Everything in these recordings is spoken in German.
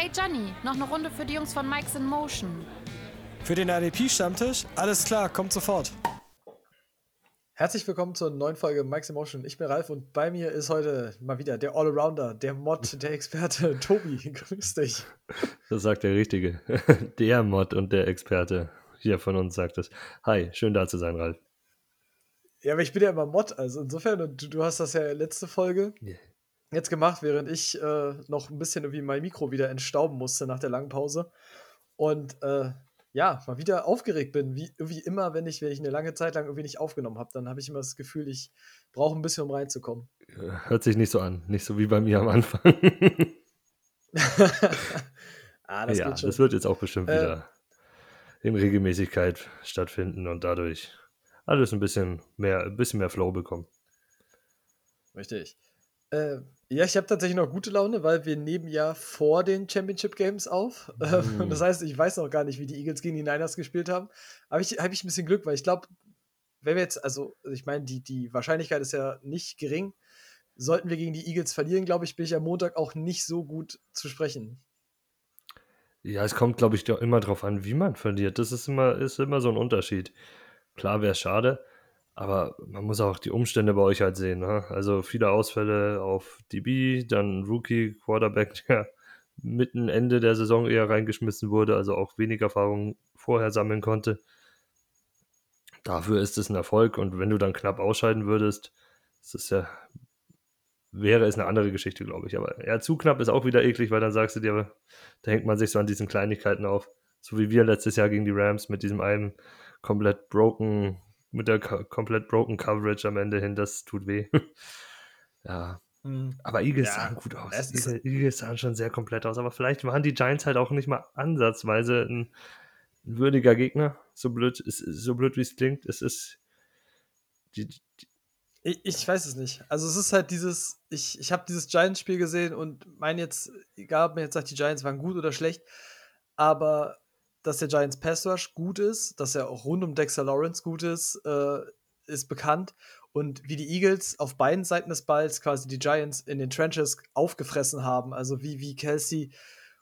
Hey Johnny, noch eine Runde für die Jungs von Mike's in Motion. Für den RDP-Stammtisch? Alles klar, kommt sofort. Herzlich willkommen zur neuen Folge Mike's Emotion. Ich bin Ralf und bei mir ist heute mal wieder der Allrounder, der Mod, der Experte Tobi. Grüß dich. Das sagt der Richtige. Der Mod und der Experte hier von uns sagt es. Hi, schön da zu sein, Ralf. Ja, aber ich bin ja immer Mod, also insofern, und du, du hast das ja letzte Folge yeah. Jetzt gemacht, während ich äh, noch ein bisschen irgendwie mein Mikro wieder entstauben musste nach der langen Pause. Und äh, ja, mal wieder aufgeregt bin, wie, wie immer, wenn ich, wenn ich eine lange Zeit lang irgendwie nicht aufgenommen habe, dann habe ich immer das Gefühl, ich brauche ein bisschen, um reinzukommen. Hört sich nicht so an, nicht so wie bei mir am Anfang. ah, das, ja, das wird jetzt auch bestimmt äh, wieder in Regelmäßigkeit stattfinden und dadurch alles ein bisschen mehr, ein bisschen mehr Flow bekommen. Richtig. Äh, ja, ich habe tatsächlich noch gute Laune, weil wir nehmen ja vor den Championship Games auf. Mm. Das heißt, ich weiß noch gar nicht, wie die Eagles gegen die Niners gespielt haben. Aber ich habe ich ein bisschen Glück, weil ich glaube, wenn wir jetzt, also ich meine, die, die Wahrscheinlichkeit ist ja nicht gering. Sollten wir gegen die Eagles verlieren, glaube ich, bin ich am Montag auch nicht so gut zu sprechen. Ja, es kommt, glaube ich, immer darauf an, wie man verliert. Das ist immer, ist immer so ein Unterschied. Klar wäre es schade, aber man muss auch die Umstände bei euch halt sehen. Ne? Also viele Ausfälle auf DB, dann Rookie, Quarterback, der mitten Ende der Saison eher reingeschmissen wurde, also auch wenig Erfahrung vorher sammeln konnte. Dafür ist es ein Erfolg und wenn du dann knapp ausscheiden würdest, ist es ja, wäre es eine andere Geschichte, glaube ich. Aber ja, zu knapp ist auch wieder eklig, weil dann sagst du dir, da hängt man sich so an diesen Kleinigkeiten auf. So wie wir letztes Jahr gegen die Rams mit diesem einen komplett broken mit der komplett broken Coverage am Ende hin, das tut weh. ja. Mhm. Aber Eagles ja, sahen gut aus. Eagles, Eagles sahen schon sehr komplett aus. Aber vielleicht waren die Giants halt auch nicht mal ansatzweise ein, ein würdiger Gegner. So blöd, so blöd wie es klingt. Es ist. Die, die ich, ich, weiß es nicht. Also es ist halt dieses, ich, ich habe dieses Giants-Spiel gesehen und meine jetzt, egal ob man jetzt sagt, die Giants waren gut oder schlecht, aber dass der Giants Pass Rush gut ist, dass er auch rund um Dexter Lawrence gut ist, äh, ist bekannt. Und wie die Eagles auf beiden Seiten des Balls quasi die Giants in den Trenches aufgefressen haben, also wie, wie Kelsey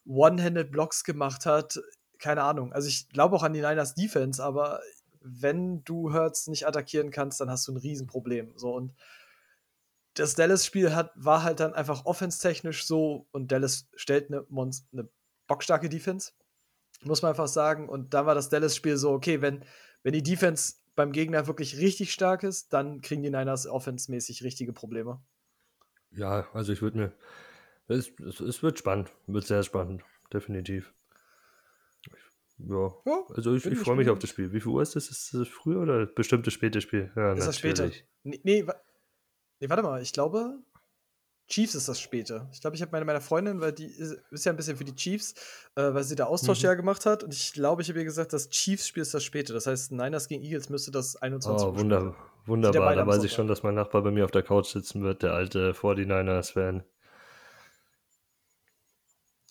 One-Handed Blocks gemacht hat, keine Ahnung. Also ich glaube auch an die Niners Defense, aber wenn du Hurts nicht attackieren kannst, dann hast du ein Riesenproblem. So und das Dallas-Spiel war halt dann einfach offense-technisch so und Dallas stellt eine, eine bockstarke Defense muss man einfach sagen. Und da war das Dallas-Spiel so, okay, wenn, wenn die Defense beim Gegner wirklich richtig stark ist, dann kriegen die Niners offensmäßig richtige Probleme. Ja, also ich würde mir. Es, es, es, wird spannend, wird sehr spannend, definitiv. Ja, ja also ich, ich freue mich auf das Spiel. Wie viel Uhr ist das? Ist das früh oder bestimmtes spätes Spiel? Ja, ist natürlich. das später? Nee, nee, nee, warte mal, ich glaube, Chiefs ist das späte. Ich glaube, ich habe meine, meine Freundin, weil die ist, ist, ja ein bisschen für die Chiefs, äh, weil sie da Austauschjahr mhm. gemacht hat. Und ich glaube, ich habe ihr gesagt, das Chiefs-Spiel ist das späte. Das heißt, Niners gegen Eagles müsste das 21 Oh, wunder, wunderbar. Da weiß ich schon, dass mein Nachbar bei mir auf der Couch sitzen wird, der alte 49ers-Fan.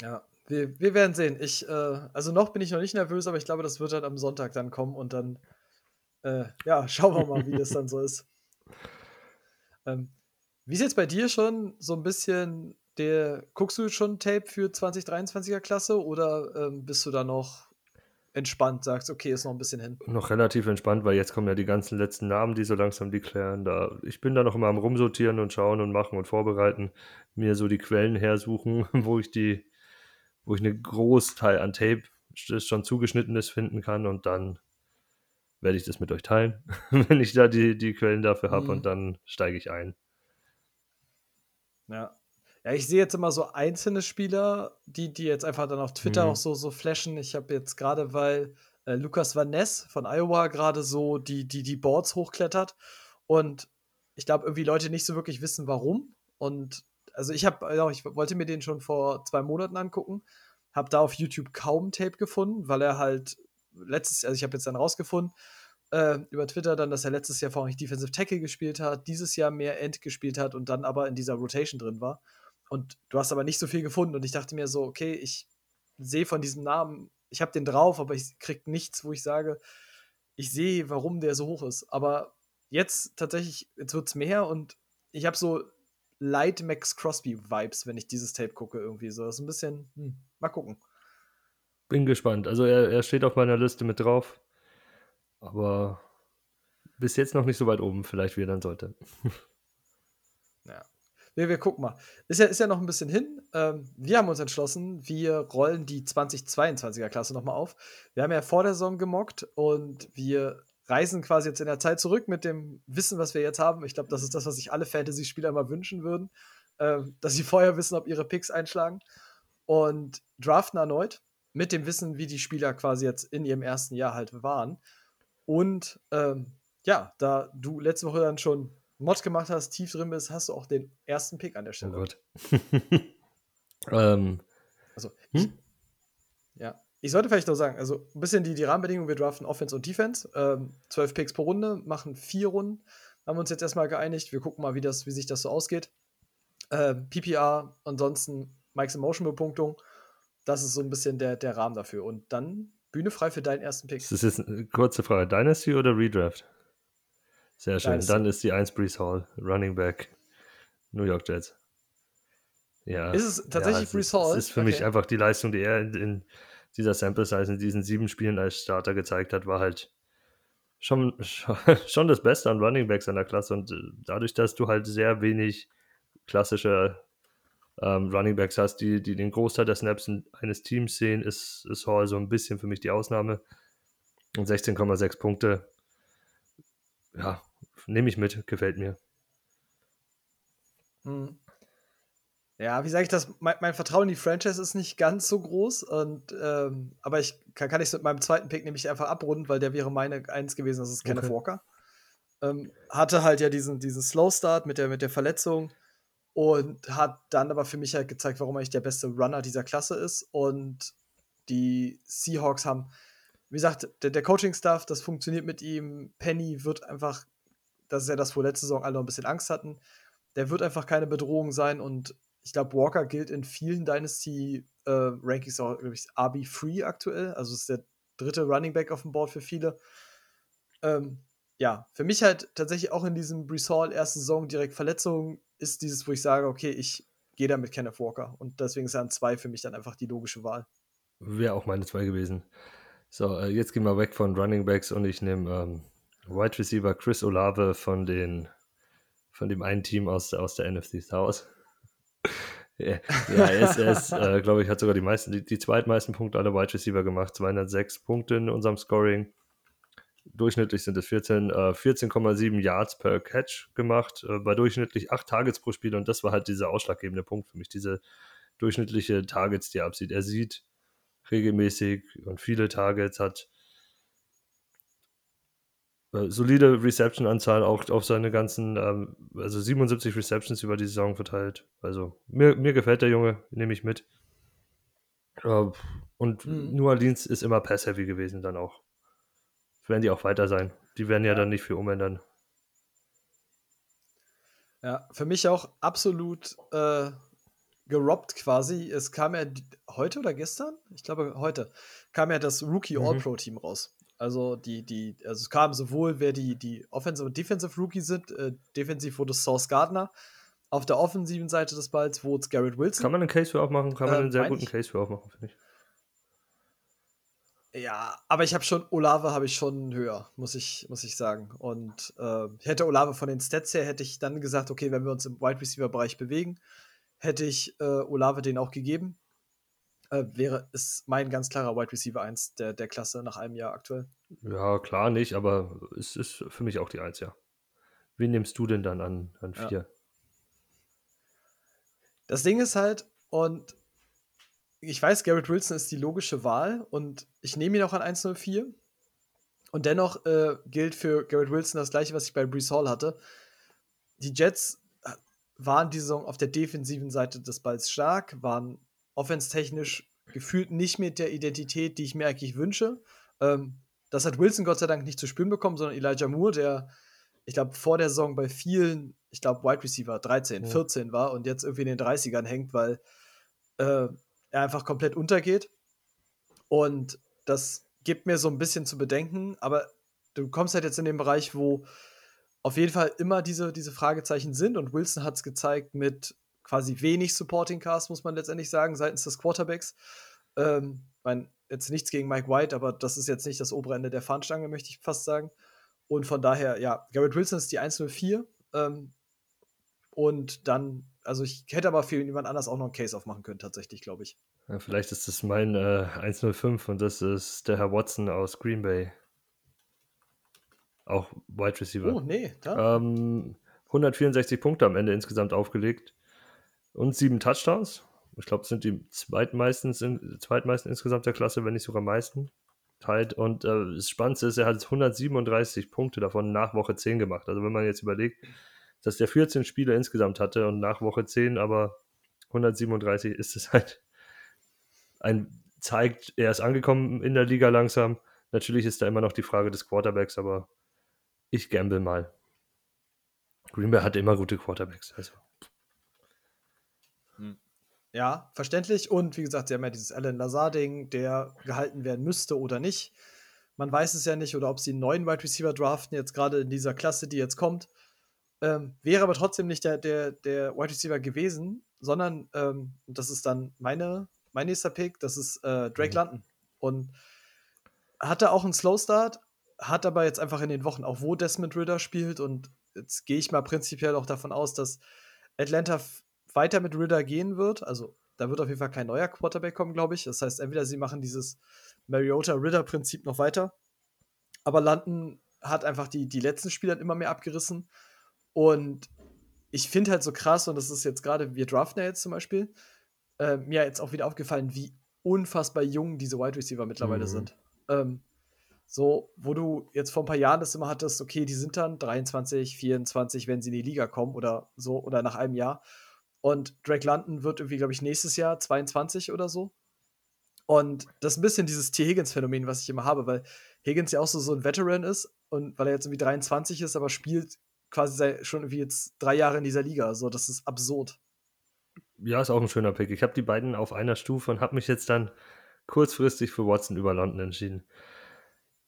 Ja, wir, wir werden sehen. Ich, äh, also noch bin ich noch nicht nervös, aber ich glaube, das wird dann am Sonntag dann kommen und dann, äh, ja, schauen wir mal, wie das dann so ist. Ähm, wie ist jetzt bei dir schon so ein bisschen der, guckst du schon Tape für 2023er Klasse oder ähm, bist du da noch entspannt, sagst, okay, ist noch ein bisschen hin? Noch relativ entspannt, weil jetzt kommen ja die ganzen letzten Namen, die so langsam deklären. Da, ich bin da noch immer am Rumsortieren und schauen und machen und vorbereiten, mir so die Quellen hersuchen, wo ich die, wo ich einen Großteil an Tape, das schon zugeschnittenes finden kann und dann werde ich das mit euch teilen, wenn ich da die, die Quellen dafür habe mhm. und dann steige ich ein. Ja. Ja, ich sehe jetzt immer so einzelne Spieler, die, die jetzt einfach dann auf Twitter mhm. auch so, so flashen. Ich habe jetzt gerade, weil äh, Lukas Van Ness von Iowa gerade so die, die, die Boards hochklettert und ich glaube, irgendwie Leute nicht so wirklich wissen, warum. Und also ich habe, ich wollte mir den schon vor zwei Monaten angucken, habe da auf YouTube kaum Tape gefunden, weil er halt letztes, also ich habe jetzt dann rausgefunden, äh, über Twitter dann, dass er letztes Jahr vorrangig Defensive Tackle gespielt hat, dieses Jahr mehr End gespielt hat und dann aber in dieser Rotation drin war. Und du hast aber nicht so viel gefunden und ich dachte mir so, okay, ich sehe von diesem Namen, ich habe den drauf, aber ich krieg nichts, wo ich sage, ich sehe, warum der so hoch ist. Aber jetzt tatsächlich, jetzt wird es mehr und ich habe so Light Max Crosby Vibes, wenn ich dieses Tape gucke, irgendwie so. Das ist ein bisschen, hm, mal gucken. Bin gespannt. Also er, er steht auf meiner Liste mit drauf. Aber bis jetzt noch nicht so weit oben, vielleicht wie er dann sollte. ja. Wir, wir gucken mal. Ist ja, ist ja noch ein bisschen hin. Ähm, wir haben uns entschlossen, wir rollen die 2022er Klasse nochmal auf. Wir haben ja vor der Saison gemockt und wir reisen quasi jetzt in der Zeit zurück mit dem Wissen, was wir jetzt haben. Ich glaube, das ist das, was sich alle Fantasy-Spieler mal wünschen würden, äh, dass sie vorher wissen, ob ihre Picks einschlagen und draften erneut mit dem Wissen, wie die Spieler quasi jetzt in ihrem ersten Jahr halt waren. Und ähm, ja, da du letzte Woche dann schon Mod gemacht hast, tief drin bist, hast du auch den ersten Pick an der Stelle. Oh Gott. ähm, also, hm? ich, ja. Ich sollte vielleicht noch sagen, also ein bisschen die, die Rahmenbedingungen, wir draften Offense und Defense. Ähm, zwölf Picks pro Runde, machen vier Runden. Haben wir uns jetzt erstmal geeinigt. Wir gucken mal, wie, das, wie sich das so ausgeht. Äh, PPR, ansonsten Mike's Emotion-Bepunktung. Das ist so ein bisschen der, der Rahmen dafür. Und dann Bühne frei für deinen ersten Pick. Das ist jetzt eine kurze Frage. Dynasty oder Redraft? Sehr schön. Dynasty. Dann ist die 1 Brees Hall, Running Back, New York Jets. Ja. Ist es tatsächlich ja, Brees Hall? Das ist für okay. mich einfach die Leistung, die er in, in dieser Sample Size in diesen sieben Spielen als Starter gezeigt hat, war halt schon, schon das Beste an Running Backs in der Klasse. Und äh, dadurch, dass du halt sehr wenig klassische ähm, Running Backs hast, die, die den Großteil der Snaps eines Teams sehen, ist, ist Hall so ein bisschen für mich die Ausnahme. Und 16,6 Punkte, ja, nehme ich mit, gefällt mir. Hm. Ja, wie sage ich das? Mein, mein, Vertrauen in die Franchise ist nicht ganz so groß. Und, ähm, aber ich kann, kann ich mit meinem zweiten Pick nämlich einfach abrunden, weil der wäre meine Eins gewesen, das ist Kenneth okay. Walker. Ähm, hatte halt ja diesen, diesen Slow Start mit der, mit der Verletzung und hat dann aber für mich halt gezeigt, warum er eigentlich der beste Runner dieser Klasse ist. Und die Seahawks haben, wie gesagt, der, der Coaching-Staff, das funktioniert mit ihm. Penny wird einfach, das ist ja das, wo letzte Saison alle noch ein bisschen Angst hatten. Der wird einfach keine Bedrohung sein und ich glaube, Walker gilt in vielen Dynasty-Rankings äh, auch, glaube ich, RB-Free aktuell. Also ist der dritte Running Back auf dem Board für viele. Ähm, ja, für mich halt tatsächlich auch in diesem Brees Hall erste Saison direkt Verletzungen ist dieses, wo ich sage, okay, ich gehe da mit Kenneth Walker. Und deswegen an zwei für mich dann einfach die logische Wahl. Wäre auch meine zwei gewesen. So, äh, jetzt gehen wir weg von Running Backs und ich nehme ähm, Wide Receiver Chris Olave von den von dem einen Team aus, aus der NFC South. ja, er ist äh, glaube ich, hat sogar die meisten, die, die zweitmeisten Punkte aller Wide Receiver gemacht. 206 Punkte in unserem Scoring. Durchschnittlich sind es 14, äh, 14,7 Yards per Catch gemacht, äh, bei durchschnittlich 8 Targets pro Spiel. Und das war halt dieser ausschlaggebende Punkt für mich, diese durchschnittliche Targets, die er absieht. Er sieht regelmäßig und viele Targets, hat äh, solide Reception-Anzahl auch auf seine ganzen, ähm, also 77 Receptions über die Saison verteilt. Also mir, mir gefällt der Junge, nehme ich mit. Äh, und mhm. New Orleans ist immer Pass-Heavy gewesen dann auch. Werden die auch weiter sein. Die werden ja, ja dann nicht viel umändern. Ja, für mich auch absolut äh, gerobbt quasi. Es kam ja heute oder gestern? Ich glaube heute kam ja das Rookie mhm. All-Pro-Team raus. Also die, die, also es kam sowohl, wer die, die Offensive und Defensive Rookie sind. Äh, defensiv wurde Source Gardner. Auf der offensiven Seite des Balls wurde es Garrett Wilson. Kann man einen Case für aufmachen? Kann man äh, einen sehr guten ich? Case für aufmachen, finde ich. Ja, aber ich habe schon, Olave habe ich schon höher, muss ich, muss ich sagen. Und äh, hätte Olave von den Stats her, hätte ich dann gesagt, okay, wenn wir uns im Wide Receiver Bereich bewegen, hätte ich äh, Olave den auch gegeben äh, wäre, ist mein ganz klarer Wide Receiver 1 der, der Klasse nach einem Jahr aktuell. Ja, klar nicht, aber es ist für mich auch die 1, ja. Wen nimmst du denn dann an 4? Ja. Das Ding ist halt, und ich weiß, Garrett Wilson ist die logische Wahl und ich nehme ihn auch an 104. Und dennoch äh, gilt für Garrett Wilson das gleiche, was ich bei Brees Hall hatte. Die Jets äh, waren die Saison auf der defensiven Seite des Balls stark, waren offenstechnisch gefühlt nicht mit der Identität, die ich mir eigentlich wünsche. Ähm, das hat Wilson Gott sei Dank nicht zu spüren bekommen, sondern Elijah Moore, der, ich glaube, vor der Saison bei vielen, ich glaube, Wide Receiver 13, ja. 14 war und jetzt irgendwie in den 30ern hängt, weil äh, er einfach komplett untergeht. Und das gibt mir so ein bisschen zu bedenken, aber du kommst halt jetzt in den Bereich, wo auf jeden Fall immer diese, diese Fragezeichen sind und Wilson hat es gezeigt mit quasi wenig Supporting Cast, muss man letztendlich sagen, seitens des Quarterbacks. Ähm, mein, jetzt nichts gegen Mike White, aber das ist jetzt nicht das obere Ende der Fahnenstange, möchte ich fast sagen. Und von daher, ja, Garrett Wilson ist die 104. Ähm, und dann, also ich hätte aber für jemand anders auch noch einen Case aufmachen können, tatsächlich, glaube ich. Ja, vielleicht ist das mein äh, 105 und das ist der Herr Watson aus Green Bay. Auch Wide Receiver. Oh, nee, da. Ähm, 164 Punkte am Ende insgesamt aufgelegt und sieben Touchdowns. Ich glaube, sind die zweitmeisten, zweitmeisten insgesamt der Klasse, wenn nicht sogar meisten. Halt. Und äh, das Spannendste ist, er hat 137 Punkte davon nach Woche 10 gemacht. Also wenn man jetzt überlegt, dass der 14 Spiele insgesamt hatte und nach Woche 10 aber 137 ist es halt ein zeigt, er ist angekommen in der Liga langsam. Natürlich ist da immer noch die Frage des Quarterbacks, aber ich gamble mal. Green Bay hat immer gute Quarterbacks. Also. Hm. Ja, verständlich. Und wie gesagt, sie haben ja dieses Alan Lazar-Ding, der gehalten werden müsste oder nicht. Man weiß es ja nicht, oder ob sie einen neuen Wide Receiver draften, jetzt gerade in dieser Klasse, die jetzt kommt. Ähm, wäre aber trotzdem nicht der, der, der Wide Receiver gewesen, sondern ähm, das ist dann meine, mein nächster Pick, das ist äh, Drake mhm. London. Und hatte auch einen Slow Start, hat aber jetzt einfach in den Wochen, auch wo Desmond Ritter spielt, und jetzt gehe ich mal prinzipiell auch davon aus, dass Atlanta weiter mit Ritter gehen wird. Also da wird auf jeden Fall kein neuer Quarterback kommen, glaube ich. Das heißt, entweder sie machen dieses Mariota-Ritter-Prinzip noch weiter, aber London hat einfach die, die letzten Spieler immer mehr abgerissen. Und ich finde halt so krass, und das ist jetzt gerade, wir draften ja jetzt zum Beispiel, äh, mir jetzt auch wieder aufgefallen, wie unfassbar jung diese Wide Receiver mittlerweile mhm. sind. Ähm, so, wo du jetzt vor ein paar Jahren das immer hattest, okay, die sind dann 23, 24, wenn sie in die Liga kommen oder so, oder nach einem Jahr. Und Drake London wird irgendwie, glaube ich, nächstes Jahr 22 oder so. Und das ist ein bisschen dieses T. Higgins-Phänomen, was ich immer habe, weil Higgins ja auch so, so ein Veteran ist und weil er jetzt irgendwie 23 ist, aber spielt quasi schon irgendwie jetzt drei Jahre in dieser Liga. So, das ist absurd. Ja, ist auch ein schöner Pick. Ich habe die beiden auf einer Stufe und habe mich jetzt dann kurzfristig für Watson über London entschieden.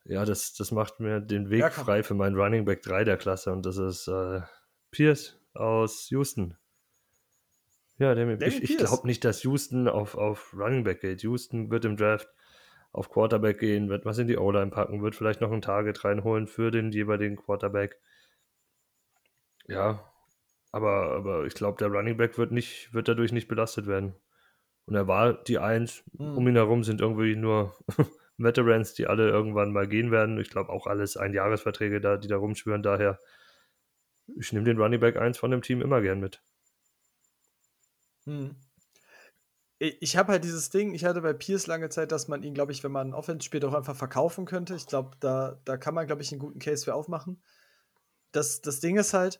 Ja, das, das macht mir den Weg ja, frei für meinen Running Back 3 der Klasse und das ist äh, Pierce aus Houston. Ja, Damien, Damien ich, ich glaube nicht, dass Houston auf, auf Running Back geht. Houston wird im Draft auf Quarterback gehen, wird was in die O-Line packen, wird vielleicht noch ein Target reinholen für den jeweiligen Quarterback. Ja, aber, aber ich glaube, der Running Back wird, nicht, wird dadurch nicht belastet werden. Und er war die Eins. Mhm. Um ihn herum sind irgendwie nur Veterans, die alle irgendwann mal gehen werden. Ich glaube auch alles Einjahresverträge da, die da rumschwören. Daher, ich nehme den Running Back 1 von dem Team immer gern mit. Hm. Ich habe halt dieses Ding, ich hatte bei Pierce lange Zeit, dass man ihn, glaube ich, wenn man Offense spielt, auch einfach verkaufen könnte. Ich glaube, da, da kann man, glaube ich, einen guten Case für aufmachen. Das, das Ding ist halt,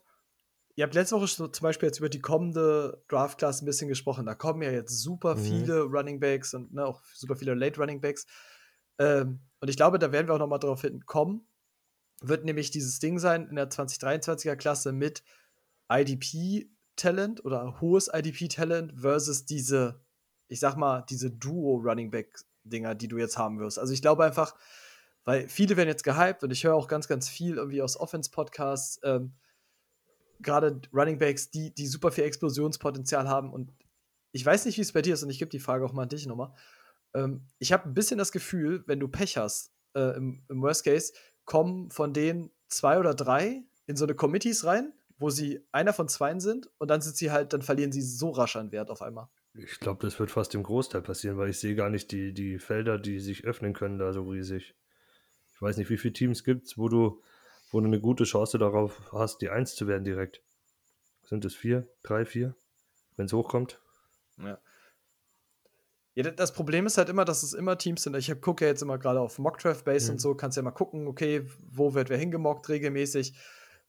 ihr habt letzte Woche zum Beispiel jetzt über die kommende Draft-Class ein bisschen gesprochen. Da kommen ja jetzt super mhm. viele Running Backs und ne, auch super viele Late Running Backs. Ähm, und ich glaube, da werden wir auch noch mal drauf hinkommen. Wird nämlich dieses Ding sein in der 2023er Klasse mit IDP-Talent oder hohes IDP-Talent versus diese, ich sag mal, diese Duo-Running Back-Dinger, die du jetzt haben wirst. Also ich glaube einfach, weil viele werden jetzt gehypt und ich höre auch ganz, ganz viel irgendwie aus Offense-Podcasts, ähm, gerade Running Backs, die, die super viel Explosionspotenzial haben und ich weiß nicht, wie es bei dir ist und ich gebe die Frage auch mal an dich nochmal. Ähm, ich habe ein bisschen das Gefühl, wenn du Pech hast, äh, im, im, Worst Case, kommen von denen zwei oder drei in so eine Committees rein, wo sie einer von zwei sind und dann sind sie halt, dann verlieren sie so rasch an Wert auf einmal. Ich glaube, das wird fast im Großteil passieren, weil ich sehe gar nicht die, die Felder, die sich öffnen können, da so riesig. Ich weiß nicht, wie viele Teams gibt es, wo du, wo du eine gute Chance darauf hast, die Eins zu werden direkt. Sind es vier, drei, vier, wenn es hochkommt? Ja. Ja, das Problem ist halt immer, dass es immer Teams sind. Ich gucke ja jetzt immer gerade auf Mockdraft Base mhm. und so, kannst ja mal gucken, okay, wo wird wer hingemockt regelmäßig.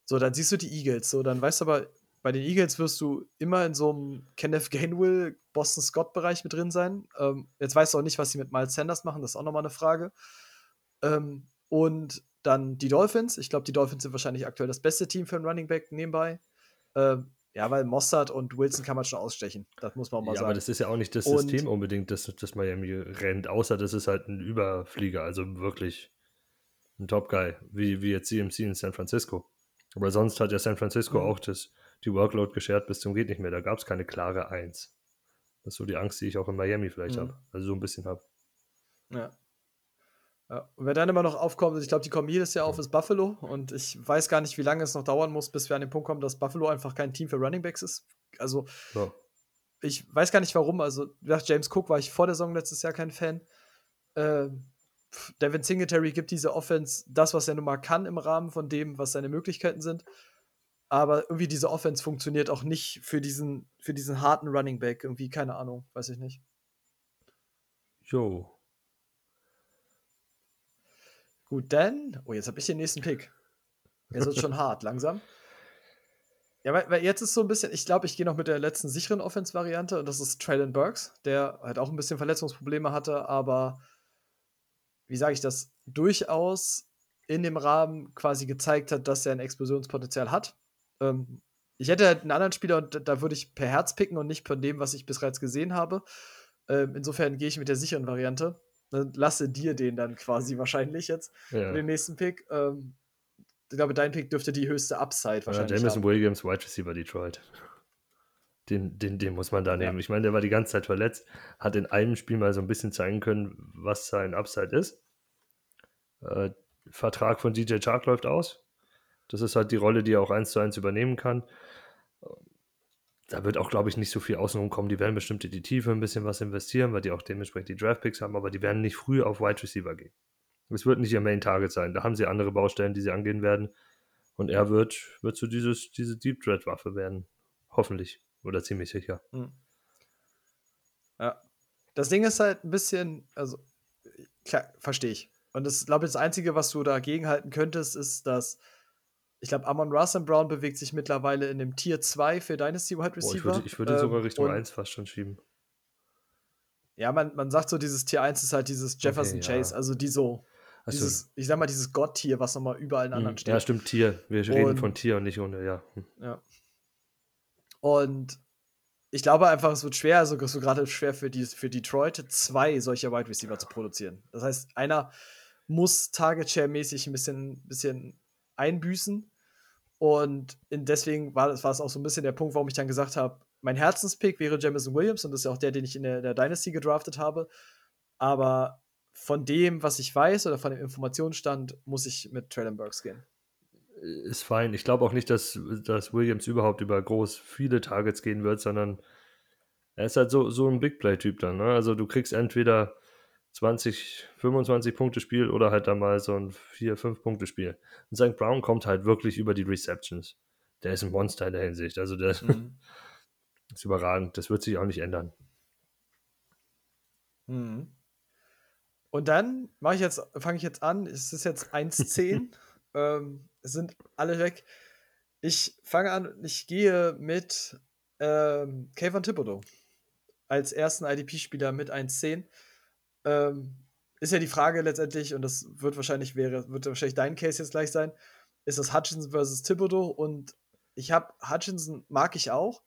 So, dann siehst du die Eagles. So, dann weißt du aber, bei den Eagles wirst du immer in so einem Kenneth Gainwell, Boston Scott-Bereich mit drin sein. Ähm, jetzt weißt du auch nicht, was sie mit Miles Sanders machen, das ist auch nochmal eine Frage. Ähm, und dann die Dolphins. Ich glaube, die Dolphins sind wahrscheinlich aktuell das beste Team für einen Running Back nebenbei. Ähm, ja, weil Mossad und Wilson kann man schon ausstechen. Das muss man auch mal ja, sagen. Aber das ist ja auch nicht das und System unbedingt, das, das Miami rennt, außer das ist halt ein Überflieger, also wirklich ein Top-Guy, wie, wie jetzt CMC in San Francisco. Aber sonst hat ja San Francisco mhm. auch das, die Workload geschert bis zum geht nicht mehr. Da gab es keine klare Eins. Das ist so die Angst, die ich auch in Miami vielleicht mhm. habe. Also so ein bisschen habe. Ja. Ja. Und wer dann immer noch aufkommt, ich glaube, die kommen jedes Jahr auf, ist Buffalo. Und ich weiß gar nicht, wie lange es noch dauern muss, bis wir an den Punkt kommen, dass Buffalo einfach kein Team für Running Backs ist. Also, ja. ich weiß gar nicht warum. Also, nach James Cook war ich vor der Saison letztes Jahr kein Fan. Äh, Devin Singletary gibt diese Offense das, was er nun mal kann im Rahmen von dem, was seine Möglichkeiten sind. Aber irgendwie diese Offense funktioniert auch nicht für diesen, für diesen harten Running Back. Irgendwie, keine Ahnung, weiß ich nicht. Jo. Gut, dann. Oh, jetzt habe ich den nächsten Pick. Jetzt wird schon hart, langsam. Ja, weil, weil, jetzt ist so ein bisschen, ich glaube, ich gehe noch mit der letzten sicheren Offense-Variante und das ist Traylon Burks, der halt auch ein bisschen Verletzungsprobleme hatte, aber wie sage ich das, durchaus in dem Rahmen quasi gezeigt hat, dass er ein Explosionspotenzial hat. Ähm, ich hätte halt einen anderen Spieler und da würde ich per Herz picken und nicht von dem, was ich bereits gesehen habe. Ähm, insofern gehe ich mit der sicheren Variante. Dann lasse dir den dann quasi wahrscheinlich jetzt ja. den nächsten Pick. Ähm, ich glaube, dein Pick dürfte die höchste Upside wahrscheinlich ja, Jameson haben. Williams, Wide Receiver Detroit. Den, den, den muss man da nehmen. Ja. Ich meine, der war die ganze Zeit verletzt, hat in einem Spiel mal so ein bisschen zeigen können, was sein Upside ist. Äh, Vertrag von DJ Chark läuft aus. Das ist halt die Rolle, die er auch eins zu eins übernehmen kann da wird auch, glaube ich, nicht so viel außenrum kommen. Die werden bestimmt in die Tiefe ein bisschen was investieren, weil die auch dementsprechend die Draftpicks haben, aber die werden nicht früh auf Wide Receiver gehen. Es wird nicht ihr Main Target sein. Da haben sie andere Baustellen, die sie angehen werden. Und er wird, wird so dieses, diese Deep Dread Waffe werden. Hoffentlich. Oder ziemlich sicher. Hm. Ja. Das Ding ist halt ein bisschen, also, klar, verstehe ich. Und das, glaube ich, das Einzige, was du dagegen halten könntest, ist, dass ich glaube, Amon Russell Brown bewegt sich mittlerweile in dem Tier 2 für Dynasty Wide Receiver. Boah, ich würde, würd ihn sogar ähm, Richtung 1 fast schon schieben. Ja, man, man sagt so, dieses Tier 1 ist halt dieses Jefferson okay, Chase, ja. also die so, also, dieses, ich sag mal, dieses Gott-Tier, was nochmal überall in anderen hm, steht. Ja, stimmt, Tier. Wir und, reden von Tier und nicht ohne, ja. Hm. Ja. Und ich glaube einfach, es wird schwer, also so gerade schwer für, die, für Detroit, zwei solcher Wide Receiver zu produzieren. Das heißt, einer muss Target Share-mäßig ein bisschen, bisschen einbüßen. Und deswegen war, es auch so ein bisschen der Punkt, warum ich dann gesagt habe, mein Herzenspick wäre Jamison Williams und das ist ja auch der, den ich in der, der Dynasty gedraftet habe. Aber von dem, was ich weiß oder von dem Informationsstand, muss ich mit Traylon Burks gehen. Ist fein. Ich glaube auch nicht, dass, dass Williams überhaupt über groß viele Targets gehen wird, sondern er ist halt so, so ein Big Play-Typ dann. Ne? Also du kriegst entweder 20, 25 Punkte Spiel oder halt dann mal so ein 4, 5 Punkte Spiel. Und St. Brown kommt halt wirklich über die Receptions. Der ist ein Monster in der Hinsicht. Also der mhm. ist überragend. Das wird sich auch nicht ändern. Mhm. Und dann mache ich jetzt, fange ich jetzt an. Es ist jetzt 1-10. ähm, es sind alle weg. Ich fange an, ich gehe mit ähm, Kayvon Thibodeau als ersten IDP-Spieler mit 1-10 ähm, ist ja die Frage letztendlich, und das wird wahrscheinlich wäre, wird wahrscheinlich dein Case jetzt gleich sein, ist das Hutchinson versus Thibodeau und ich habe Hutchinson mag ich auch.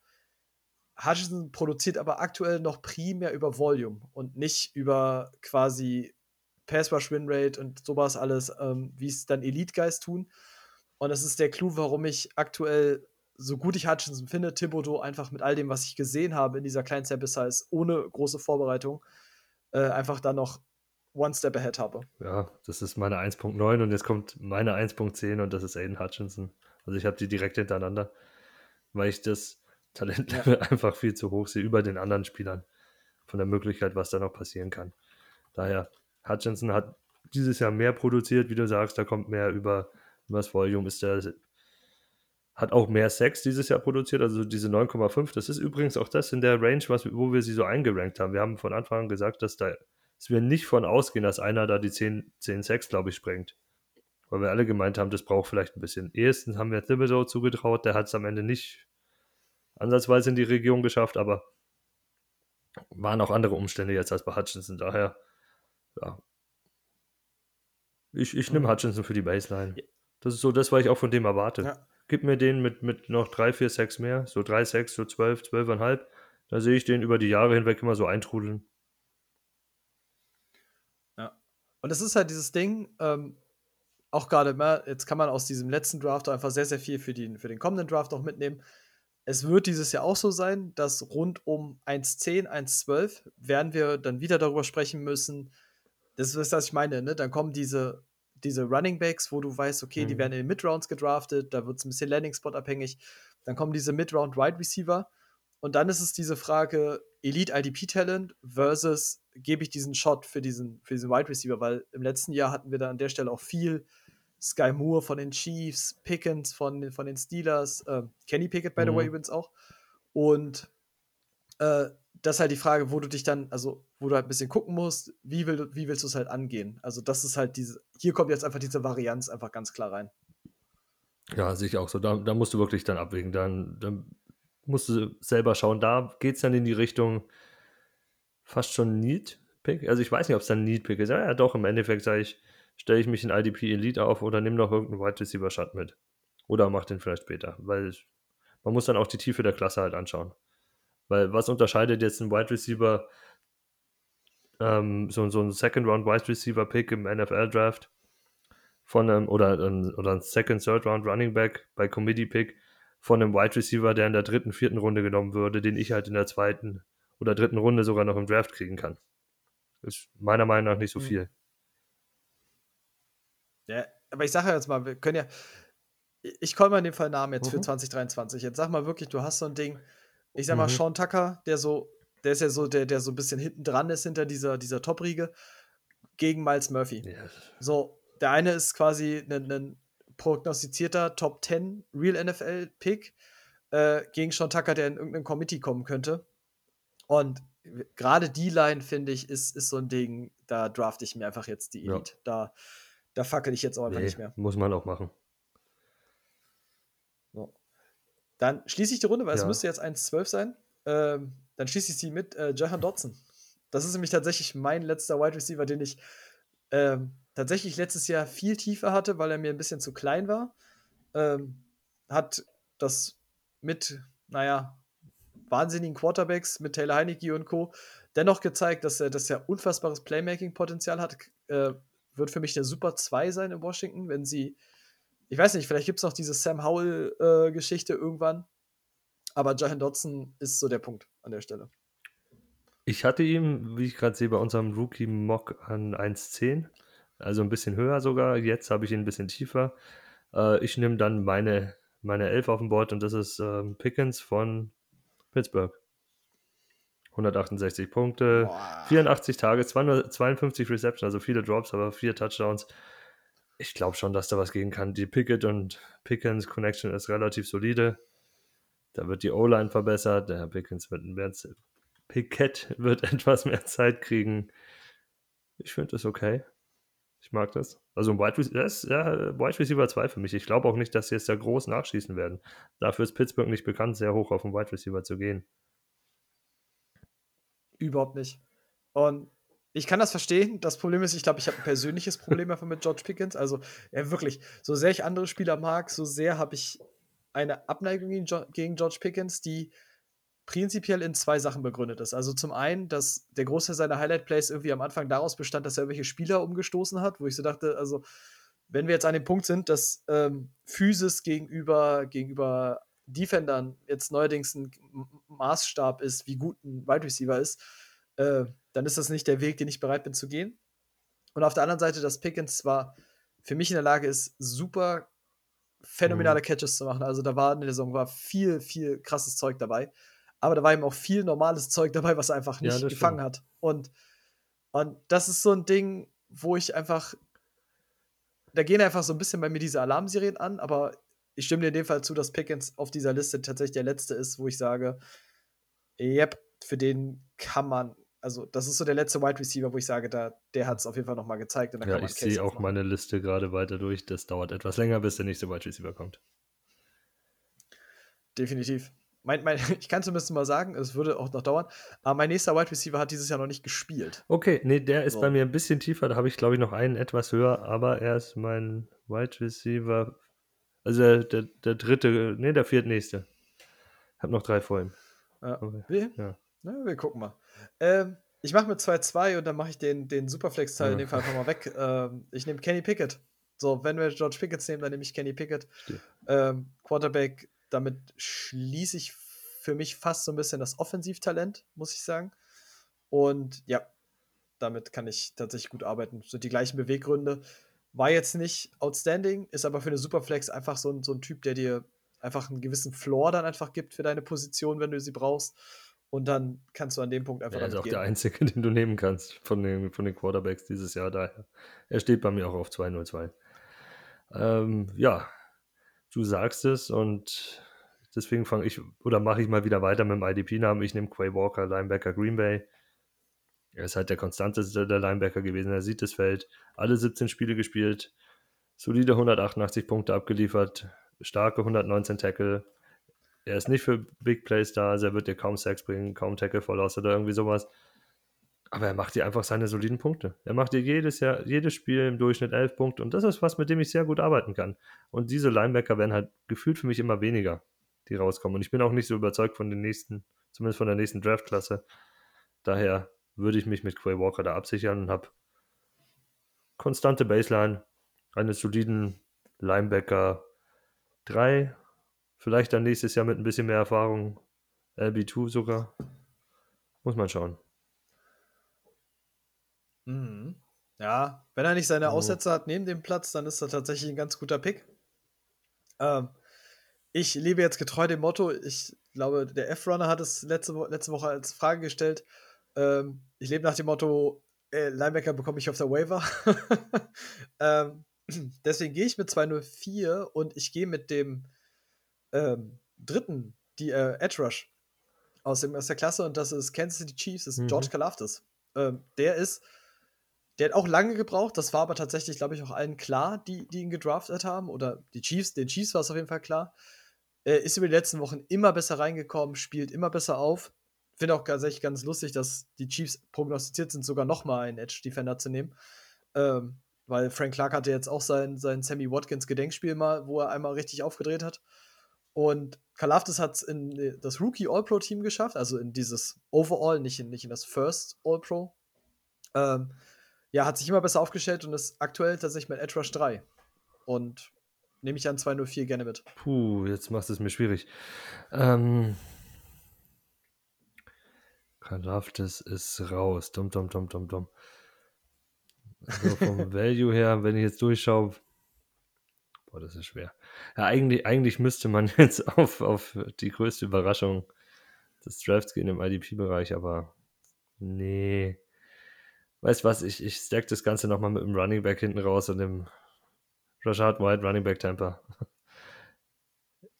Hutchinson produziert aber aktuell noch primär über Volume und nicht über quasi Pass Rush Win Rate und sowas alles, ähm, wie es dann Elite Guys tun. Und das ist der Clou, warum ich aktuell, so gut ich Hutchinson finde, Thibodeau einfach mit all dem, was ich gesehen habe in dieser kleinen Sample Size, ohne große Vorbereitung, äh, einfach dann noch One Step Ahead habe. Ja, das ist meine 1.9 und jetzt kommt meine 1.10 und das ist Aiden Hutchinson. Also ich habe die direkt hintereinander, weil ich das Talentlevel ja. einfach viel zu hoch sehe über den anderen Spielern von der Möglichkeit, was da noch passieren kann. Daher, Hutchinson hat dieses Jahr mehr produziert, wie du sagst, da kommt mehr über, über das Volume, ist der hat auch mehr Sex dieses Jahr produziert, also diese 9,5. Das ist übrigens auch das in der Range, was, wo wir sie so eingerankt haben. Wir haben von Anfang an gesagt, dass, da, dass wir nicht von ausgehen, dass einer da die 10, 10 Sex, glaube ich, sprengt. Weil wir alle gemeint haben, das braucht vielleicht ein bisschen. Erstens haben wir Thibodeau zugetraut, der hat es am Ende nicht ansatzweise in die Region geschafft, aber waren auch andere Umstände jetzt als bei Hutchinson. Daher, ja. Ich, ich nehme. Hutchinson für die Baseline. Das ist so das, was ich auch von dem erwarte. Ja. Gib mir den mit, mit noch drei, vier Sex mehr, so drei Sex, so zwölf, zwölfeinhalb. Da sehe ich den über die Jahre hinweg immer so eintrudeln. Ja. Und es ist halt dieses Ding, ähm, auch gerade mal, jetzt kann man aus diesem letzten Draft einfach sehr, sehr viel für, die, für den kommenden Draft auch mitnehmen. Es wird dieses Jahr auch so sein, dass rund um 1.10, 1.12 werden wir dann wieder darüber sprechen müssen, das ist, was ich meine, ne? Dann kommen diese, diese Running Backs, wo du weißt, okay, mhm. die werden in den Mid-Rounds gedraftet, da wird es ein bisschen Landing-Spot abhängig. Dann kommen diese Mid-Round Wide Receiver. Und dann ist es diese Frage, Elite IDP Talent versus gebe ich diesen Shot für diesen, für diesen Wide Receiver, weil im letzten Jahr hatten wir da an der Stelle auch viel Sky Moore von den Chiefs, Pickens von, von den Steelers, äh, Kenny Pickett, by the mhm. way, übrigens auch. Und äh, das ist halt die Frage, wo du dich dann, also wo du halt ein bisschen gucken musst, wie, will, wie willst du es halt angehen? Also, das ist halt diese, hier kommt jetzt einfach diese Varianz einfach ganz klar rein. Ja, sehe ich auch so. Da, da musst du wirklich dann abwägen. Dann, dann musst du selber schauen. Da geht es dann in die Richtung fast schon Need-Pick. Also, ich weiß nicht, ob es dann Need-Pick ist. Ja, ja, doch, im Endeffekt sage ich, stelle ich mich in IDP Elite auf oder nehme noch irgendeinen Wide Receiver Shot mit. Oder mach den vielleicht später. Weil man muss dann auch die Tiefe der Klasse halt anschauen. Weil was unterscheidet jetzt ein Wide Receiver ähm, so, so ein Second Round Wide Receiver Pick im NFL Draft von einem oder, oder ein Second, Third Round Running Back bei Committee Pick von einem Wide Receiver, der in der dritten, vierten Runde genommen würde, den ich halt in der zweiten oder dritten Runde sogar noch im Draft kriegen kann. Ist meiner Meinung nach nicht so hm. viel. Ja, aber ich sage ja jetzt mal, wir können ja, ich komme mal in dem Fall Namen jetzt mhm. für 2023. Jetzt sag mal wirklich, du hast so ein Ding, ich sag mal, mhm. Sean Tucker, der so der ist ja so, der, der so ein bisschen hinten dran ist hinter dieser, dieser Top-Riege, gegen Miles Murphy. Yes. So, der eine ist quasi ein, prognostizierter Top 10 Real NFL-Pick äh, gegen Sean Tucker, der in irgendein Committee kommen könnte. Und gerade die Line, finde ich, ist, ist so ein Ding, da drafte ich mir einfach jetzt die Elite. Ja. Da, da fackel ich jetzt auch einfach nee, nicht mehr. Muss man auch machen. So. Dann schließe ich die Runde, weil ja. es müsste jetzt 1-12 sein. Ähm, dann schließe ich sie mit äh, Jahan Dotson. Das ist nämlich tatsächlich mein letzter Wide Receiver, den ich ähm, tatsächlich letztes Jahr viel tiefer hatte, weil er mir ein bisschen zu klein war. Ähm, hat das mit, naja, wahnsinnigen Quarterbacks, mit Taylor Heineke und Co. dennoch gezeigt, dass er, dass er unfassbares Playmaking-Potenzial hat. Äh, wird für mich eine super 2 sein in Washington, wenn sie, ich weiß nicht, vielleicht gibt es noch diese Sam Howell-Geschichte äh, irgendwann, aber Jahan Dodson ist so der Punkt an der Stelle. Ich hatte ihn, wie ich gerade sehe, bei unserem Rookie-Mock an 1,10. Also ein bisschen höher sogar. Jetzt habe ich ihn ein bisschen tiefer. Äh, ich nehme dann meine, meine 11 auf dem Board und das ist ähm, Pickens von Pittsburgh. 168 Punkte, Boah. 84 Tage, 252 Receptions, also viele Drops, aber vier Touchdowns. Ich glaube schon, dass da was gehen kann. Die Pickett und Pickens Connection ist relativ solide. Da wird die O-Line verbessert. Der Herr Pickens wird, mehr, Pickett wird etwas mehr Zeit kriegen. Ich finde das okay. Ich mag das. Also ein Wide Receiver, das ja, Wide Receiver 2 für mich. Ich glaube auch nicht, dass sie jetzt da groß nachschießen werden. Dafür ist Pittsburgh nicht bekannt, sehr hoch auf den Wide Receiver zu gehen. Überhaupt nicht. Und ich kann das verstehen. Das Problem ist, ich glaube, ich habe ein persönliches Problem einfach mit George Pickens. Also, ja, wirklich, so sehr ich andere Spieler mag, so sehr habe ich eine Abneigung gegen George Pickens, die prinzipiell in zwei Sachen begründet ist. Also zum einen, dass der Großteil seiner Highlight-Plays irgendwie am Anfang daraus bestand, dass er irgendwelche Spieler umgestoßen hat, wo ich so dachte, also wenn wir jetzt an dem Punkt sind, dass ähm, Physis gegenüber, gegenüber Defendern jetzt neuerdings ein Maßstab ist, wie gut ein Wide Receiver ist, äh, dann ist das nicht der Weg, den ich bereit bin zu gehen. Und auf der anderen Seite, dass Pickens zwar für mich in der Lage ist, super phänomenale mhm. Catches zu machen. Also da war in der Saison war viel, viel krasses Zeug dabei. Aber da war eben auch viel normales Zeug dabei, was er einfach nicht ja, gefangen stimmt. hat. Und, und das ist so ein Ding, wo ich einfach. Da gehen einfach so ein bisschen bei mir diese Alarmserien an, aber ich stimme dir in dem Fall zu, dass Pickens auf dieser Liste tatsächlich der letzte ist, wo ich sage, yep, für den kann man also das ist so der letzte Wide Receiver, wo ich sage, da, der hat es auf jeden Fall nochmal gezeigt. ja, ich sehe auch meine Liste gerade weiter durch. Das dauert etwas länger, bis der nächste Wide Receiver kommt. Definitiv. Mein, mein, ich kann zumindest mal sagen, es würde auch noch dauern, aber mein nächster Wide Receiver hat dieses Jahr noch nicht gespielt. Okay, nee, der ist so. bei mir ein bisschen tiefer, da habe ich glaube ich noch einen etwas höher, aber er ist mein Wide Receiver, also der, der, der dritte, nee, der viertnächste. Ich habe noch drei vor ihm. Ja. Okay. Ja. Na, wir gucken mal. Ähm, ich mache mit 2-2 und dann mache ich den, den Superflex-Teil ja. in dem Fall einfach mal weg. Ähm, ich nehme Kenny Pickett. So, wenn wir George Pickett nehmen, dann nehme ich Kenny Pickett. Ähm, Quarterback, damit schließe ich für mich fast so ein bisschen das Offensivtalent, muss ich sagen. Und ja, damit kann ich tatsächlich gut arbeiten. So die gleichen Beweggründe. War jetzt nicht outstanding, ist aber für eine Superflex einfach so ein, so ein Typ, der dir einfach einen gewissen Floor dann einfach gibt für deine Position, wenn du sie brauchst. Und dann kannst du an dem Punkt einfach. Er ist auch gehen. der einzige, den du nehmen kannst von den, von den Quarterbacks dieses Jahr. Daher. Er steht bei mir auch auf 202. Ähm, ja, du sagst es und deswegen fange ich oder mache ich mal wieder weiter mit dem IDP-Namen. Ich nehme Quay Walker, Linebacker Green Bay. Er ist halt der konstanteste der Linebacker gewesen. Er sieht das Feld. Alle 17 Spiele gespielt. Solide 188 Punkte abgeliefert. Starke 119 Tackle. Er ist nicht für Big Plays da. Also er wird dir kaum Sacks bringen, kaum Tackle Verlust oder irgendwie sowas. Aber er macht dir einfach seine soliden Punkte. Er macht dir jedes Jahr, jedes Spiel im Durchschnitt elf Punkte. Und das ist was, mit dem ich sehr gut arbeiten kann. Und diese Linebacker werden halt gefühlt für mich immer weniger, die rauskommen. Und ich bin auch nicht so überzeugt von den nächsten, zumindest von der nächsten Draftklasse. Daher würde ich mich mit Quay Walker da absichern und habe konstante Baseline, eines soliden Linebacker 3, vielleicht dann nächstes Jahr mit ein bisschen mehr Erfahrung, LB2 sogar. Muss man schauen. Mhm. Ja, wenn er nicht seine oh. Aussätze hat neben dem Platz, dann ist er tatsächlich ein ganz guter Pick. Ähm, ich lebe jetzt getreu dem Motto, ich glaube, der F-Runner hat es letzte, Wo letzte Woche als Frage gestellt. Ähm, ich lebe nach dem Motto, äh, Linebacker bekomme ich auf der Waiver. ähm, deswegen gehe ich mit 204 und ich gehe mit dem ähm, dritten, die äh, Edge Rush aus, dem, aus der Klasse und das ist Kansas City Chiefs, das ist mhm. George Kalafdis. Ähm, der ist der hat auch lange gebraucht, das war aber tatsächlich, glaube ich, auch allen klar, die, die ihn gedraftet haben. Oder die Chiefs, den Chiefs war es auf jeden Fall klar. Er ist über die letzten Wochen immer besser reingekommen, spielt immer besser auf. Finde auch tatsächlich ganz lustig, dass die Chiefs prognostiziert sind, sogar nochmal einen Edge-Defender zu nehmen. Ähm, weil Frank Clark hatte jetzt auch sein, sein Sammy Watkins Gedenkspiel mal, wo er einmal richtig aufgedreht hat. Und Kalafdis hat es in das Rookie All-Pro-Team geschafft, also in dieses Overall, nicht in, nicht in das First All-Pro. Ähm, ja, hat sich immer besser aufgestellt und ist aktuell tatsächlich mit Edge Rush 3. Und nehme ich an 204 gerne mit. Puh, jetzt machst du es mir schwierig. Ähm. Kalaftis ist raus. Dumm, dumm, dumm, dumm, dumm. Also vom Value her, wenn ich jetzt durchschaue, boah, das ist schwer. Ja, eigentlich, eigentlich müsste man jetzt auf, auf die größte Überraschung des Drafts gehen im IDP-Bereich, aber nee weißt du was, ich, ich stack das Ganze nochmal mit dem Running Back hinten raus und dem Rashad White Running Back Temper.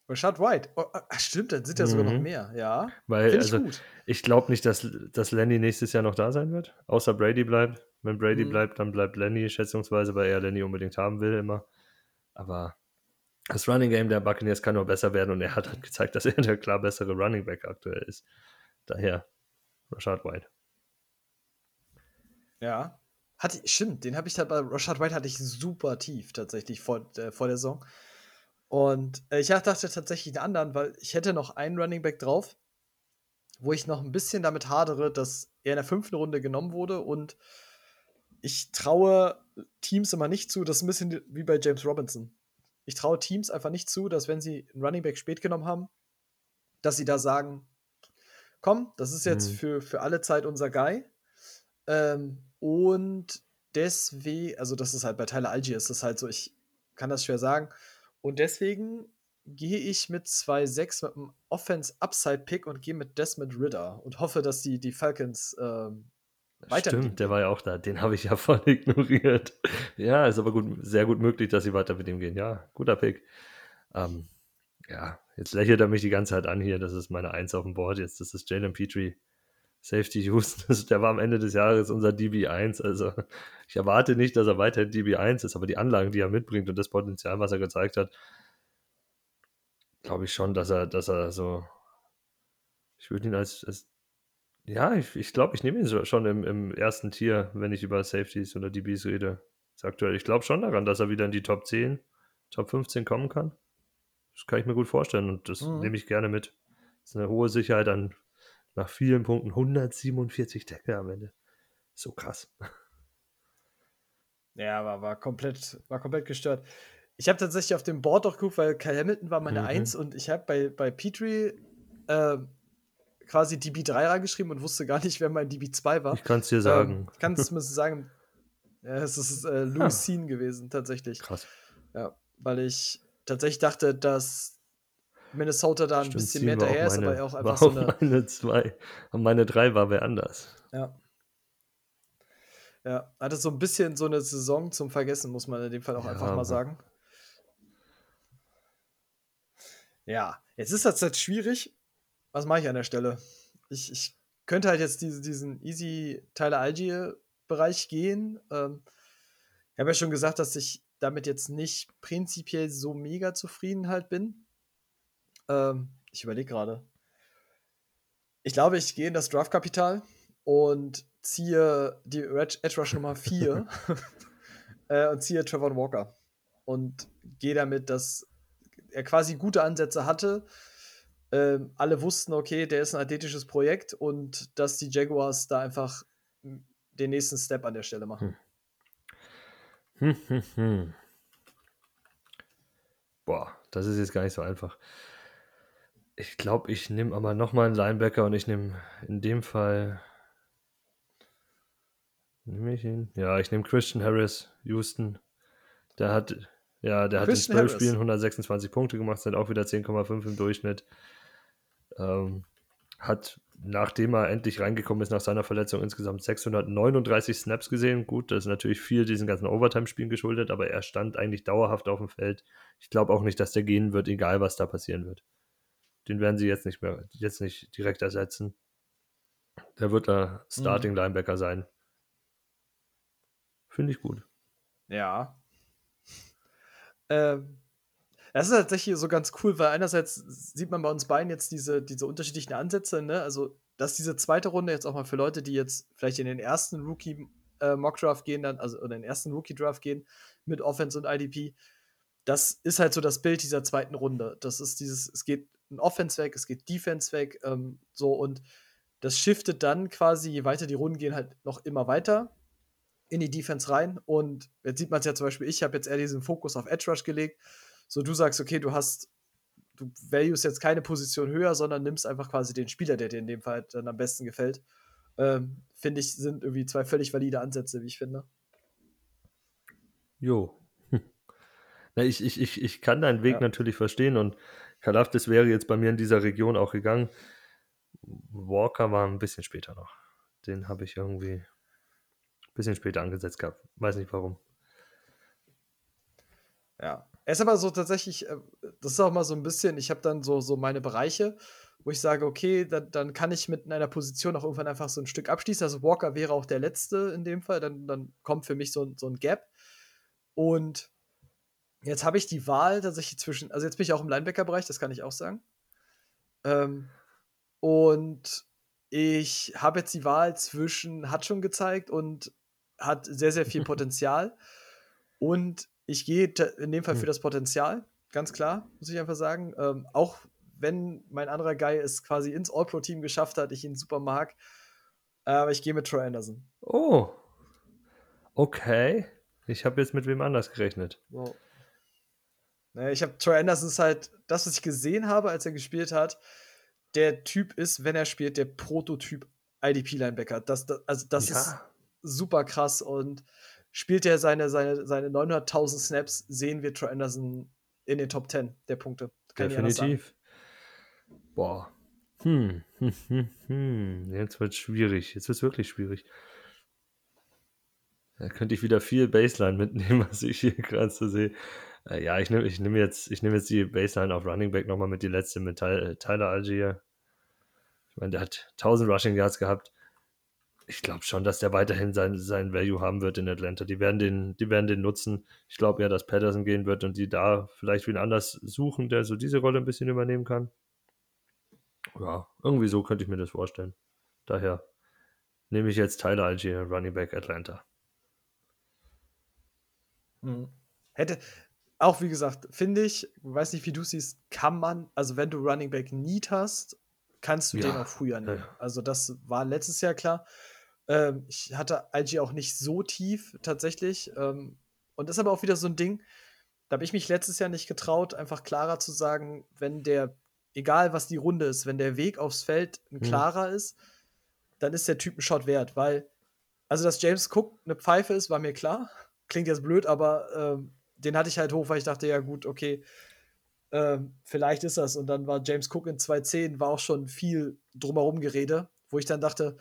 Rashad White, oh, ach, stimmt, dann sind ja mhm. sogar noch mhm. mehr, ja. Weil, ich also, gut. ich glaube nicht, dass, dass Lenny nächstes Jahr noch da sein wird, außer Brady bleibt. Wenn Brady mhm. bleibt, dann bleibt Lenny schätzungsweise, weil er Lenny unbedingt haben will immer. Aber das Running Game der Buccaneers kann nur besser werden und er hat halt gezeigt, dass er der klar bessere Running Back aktuell ist. Daher Rashad White. Ja. Hatte, stimmt, den habe ich da bei Rashad White hatte ich super tief tatsächlich vor, äh, vor der Saison. Und äh, ich dachte tatsächlich einen anderen, weil ich hätte noch einen Running Back drauf, wo ich noch ein bisschen damit hadere, dass er in der fünften Runde genommen wurde und ich traue Teams immer nicht zu, das ist ein bisschen wie bei James Robinson. Ich traue Teams einfach nicht zu, dass wenn sie einen Running Back spät genommen haben, dass sie da sagen, komm, das ist jetzt mhm. für, für alle Zeit unser Guy. Ähm, und deswegen, also das ist halt bei Tyler Algier ist das halt so, ich kann das schwer sagen. Und deswegen gehe ich mit 2-6 mit einem Offense-Upside-Pick und gehe mit Desmond Ritter und hoffe, dass die, die Falcons ähm, weiter. Stimmt, der war ja auch da. Den habe ich ja voll ignoriert. ja, ist aber gut, sehr gut möglich, dass sie weiter mit ihm gehen. Ja, guter Pick. Ähm, ja, jetzt lächelt er mich die ganze Zeit an hier. Das ist meine Eins auf dem Board jetzt. Das ist Jalen Petrie. Safety Houston, der war am Ende des Jahres unser DB1. Also ich erwarte nicht, dass er weiterhin DB1 ist, aber die Anlagen, die er mitbringt und das Potenzial, was er gezeigt hat, glaube ich schon, dass er, dass er so. Ich würde ihn als, als ja, ich, ich glaube, ich nehme ihn schon im, im ersten Tier, wenn ich über Safeties oder DBs rede. Ist aktuell. Ich glaube schon daran, dass er wieder in die Top 10, Top 15 kommen kann. Das kann ich mir gut vorstellen und das mhm. nehme ich gerne mit. Das ist eine hohe Sicherheit an nach vielen Punkten 147 Tackle am Ende. So krass. Ja, war, war, komplett, war komplett gestört. Ich habe tatsächlich auf dem Board auch geguckt, weil Kyle Hamilton war meine mhm. Eins und ich habe bei, bei Petrie äh, quasi DB3 reingeschrieben und wusste gar nicht, wer mein DB2 war. Ich kann es dir sagen. Ähm, kann es mir sagen. Ja, es ist äh, Louis Sean gewesen, tatsächlich. Krass. Ja, weil ich tatsächlich dachte, dass Minnesota da ein Stimmt, bisschen mehr war hinterher ist, meine, aber auch war einfach so auch eine. meine zwei. Und meine drei war wer anders. Ja. Ja, hatte so ein bisschen so eine Saison zum Vergessen, muss man in dem Fall auch Ja, einfach mal sagen. Ja, jetzt ist das jetzt schwierig. Was mache ich an der Stelle? Ich, ich könnte halt jetzt diese, diesen Easy Tyler Algier Bereich gehen. Ähm, ich habe ja schon gesagt, dass ich damit jetzt nicht prinzipiell so mega zufrieden halt bin. Ähm, ich überlege gerade. Ich glaube, ich gehe in das Draftkapital und ziehe die Edge Rush Nummer 4 äh, und ziehe Trevor Walker. Und gehe damit, dass er quasi gute Ansätze hatte. Ähm, alle wussten, okay, der ist ein athletisches Projekt und dass die Jaguars da einfach den nächsten Step an der Stelle machen. Hm, hm, hm. Boah, das ist jetzt gar nicht so einfach. Ich glaube, ich nehme aber nochmal einen Linebacker und ich nehme in dem Fall. Nehme ich ihn? Ja, ich nehme Christian Harris, Houston. Der hat, ja, der hat in Christian 12 Harris. Spielen 126 Punkte gemacht, sind auch wieder 10,5 im Durchschnitt. Ähm, hat, nachdem er endlich reingekommen ist nach seiner Verletzung, insgesamt 639 Snaps gesehen. Gut, das ist natürlich viel diesen ganzen Overtime-Spielen geschuldet, aber er stand eigentlich dauerhaft auf dem Feld. Ich glaube auch nicht, dass der gehen wird, egal was da passieren wird. Den werden sie jetzt nicht mehr, jetzt nicht direkt ersetzen. Der wird da Starting Linebacker sein. Finde ich gut. Ja. Ähm, das ist tatsächlich so ganz cool, weil einerseits sieht man bei uns beiden jetzt diese, diese unterschiedlichen Ansätze, ne? Also, dass diese zweite Runde jetzt auch mal für Leute, die jetzt vielleicht in den ersten Rookie äh, gehen, dann, also oder in den ersten Rookie Draft gehen mit Offense und IDP, das ist halt so das Bild dieser zweiten Runde. Das ist dieses, es geht ein Offense weg, es geht Defense weg, ähm, so und das shiftet dann quasi, je weiter die Runden gehen, halt noch immer weiter in die Defense rein. Und jetzt sieht man es ja zum Beispiel, ich habe jetzt eher diesen Fokus auf Edge Rush gelegt. So, du sagst, okay, du hast, du values jetzt keine Position höher, sondern nimmst einfach quasi den Spieler, der dir in dem Fall halt dann am besten gefällt. Ähm, finde ich, sind irgendwie zwei völlig valide Ansätze, wie ich finde. Jo. Na, ich, ich, ich, ich kann deinen Weg Ja. natürlich verstehen und Kalafdis wäre jetzt bei mir in dieser Region auch gegangen. Walker war ein bisschen später noch. Den habe ich irgendwie ein bisschen später angesetzt gehabt. Weiß nicht warum. Ja. Er ist aber so tatsächlich, äh, das ist auch mal so ein bisschen, ich habe dann so, so meine Bereiche, wo ich sage, okay, dann, dann kann ich mit einer Position auch irgendwann einfach so ein Stück abschließen. Also Walker wäre auch der Letzte in dem Fall, dann, dann kommt für mich so, ein- so ein Gap. Und jetzt habe ich die Wahl tatsächlich zwischen, also jetzt bin ich auch im Linebacker-Bereich, das kann ich auch sagen. Ähm, und ich habe jetzt die Wahl zwischen, hat schon gezeigt und hat sehr, sehr viel Potenzial. Und ich gehe in dem Fall für Hm. das Potenzial, ganz klar, muss ich einfach sagen. Ähm, auch wenn mein anderer Guy es quasi ins All-Pro-Team geschafft hat, ich ihn super mag. Aber ich gehe mit Troy Anderson. Oh. Okay. Ich habe jetzt mit wem anders gerechnet. So. Naja, ich habe Troy Anderson ist halt das, was ich gesehen habe, als er gespielt hat. Der Typ ist, wenn er spielt, der Prototyp IDP-Linebacker. Das, das, also das ist super krass und spielt er seine, seine, seine 900.000 Snaps, sehen wir Troy Anderson in den Top 10 der Punkte. Kann definitiv. Boah. Hm. Hm, hm, hm. Jetzt wird schwierig. Jetzt wird wirklich schwierig. Da könnte ich wieder viel Baseline mitnehmen, was ich hier gerade so sehe. Äh, ja, ich nehme ich nehm jetzt, nehm jetzt die Baseline auf Running Back nochmal mit die letzte mit Ty- Tyler Algier. Ich meine, der hat 1000 Rushing Yards gehabt. Ich glaube schon, dass der weiterhin sein, sein Value haben wird in Atlanta. Die werden den, die werden den nutzen. Ich glaube ja, dass Patterson gehen wird und die da vielleicht wen anders suchen, der so diese Rolle ein bisschen übernehmen kann. Ja, irgendwie so könnte ich mir das vorstellen. Daher nehme ich jetzt Tyler Algier, Running Back Atlanta. Mhm. Hätte, auch wie gesagt, finde ich, weiß nicht, wie du siehst, kann man, also wenn du Running Back Need hast, kannst du Ja. den auch früher nehmen. Ja. Also das war letztes Jahr klar. Ähm, ich hatte IG auch nicht so tief tatsächlich. Ähm, und das ist aber auch wieder so ein Ding, da habe ich mich letztes Jahr nicht getraut, einfach klarer zu sagen, wenn der egal was die Runde ist, wenn der Weg aufs Feld ein Mhm. klarer ist, dann ist der Typ ein Shot wert, weil, also dass James Cook eine Pfeife ist, war mir klar. Klingt jetzt blöd, aber ähm, den hatte ich halt hoch, weil ich dachte, ja gut, okay, ähm, vielleicht ist das. Und dann war James Cook in 2.10, war auch schon viel drumherum Gerede, wo ich dann dachte,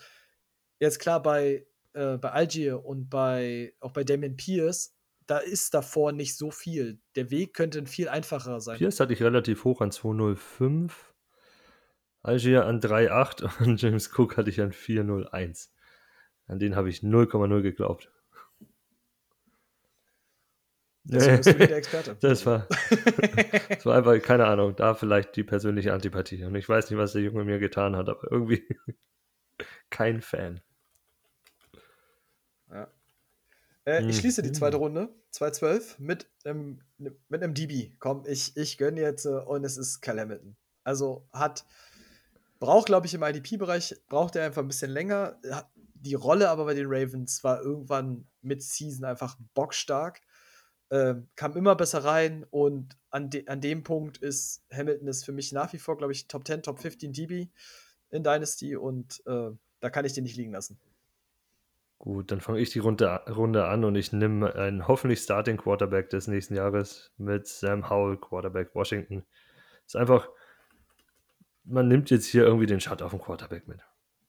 jetzt klar, bei, äh, bei Algier und bei auch bei Damien Pierce, da ist davor nicht so viel. Der Weg könnte ein viel einfacher sein. Pierce hatte ich relativ hoch an 205. Algier an 3,8 und James Cook hatte ich an 4,01. An den habe ich 0,0 geglaubt. Deswegen bist du wieder der Experte. Das war, das war einfach, keine Ahnung, da vielleicht die persönliche Antipathie. Und ich weiß nicht, was der Junge mir getan hat, aber irgendwie kein Fan. Äh, ich schließe die zweite Runde, 2-12, mit, ähm, mit einem DB. Komm, ich, ich gönne jetzt äh, und es ist Cal Hamilton. Also hat, braucht, glaube ich, im IDP-Bereich, braucht er einfach ein bisschen länger. Die Rolle aber bei den Ravens war irgendwann mit Season einfach bockstark. Ähm, kam immer besser rein und an, de an dem Punkt ist Hamilton ist für mich nach wie vor, glaube ich, Top 10, Top 15 DB in Dynasty und äh, da kann ich den nicht liegen lassen. Gut, dann fange ich die Runde, Runde an und ich nehme einen hoffentlich Starting Quarterback des nächsten Jahres mit Sam Howell, Quarterback Washington. Ist einfach, man nimmt jetzt hier irgendwie den Shut auf den Quarterback mit.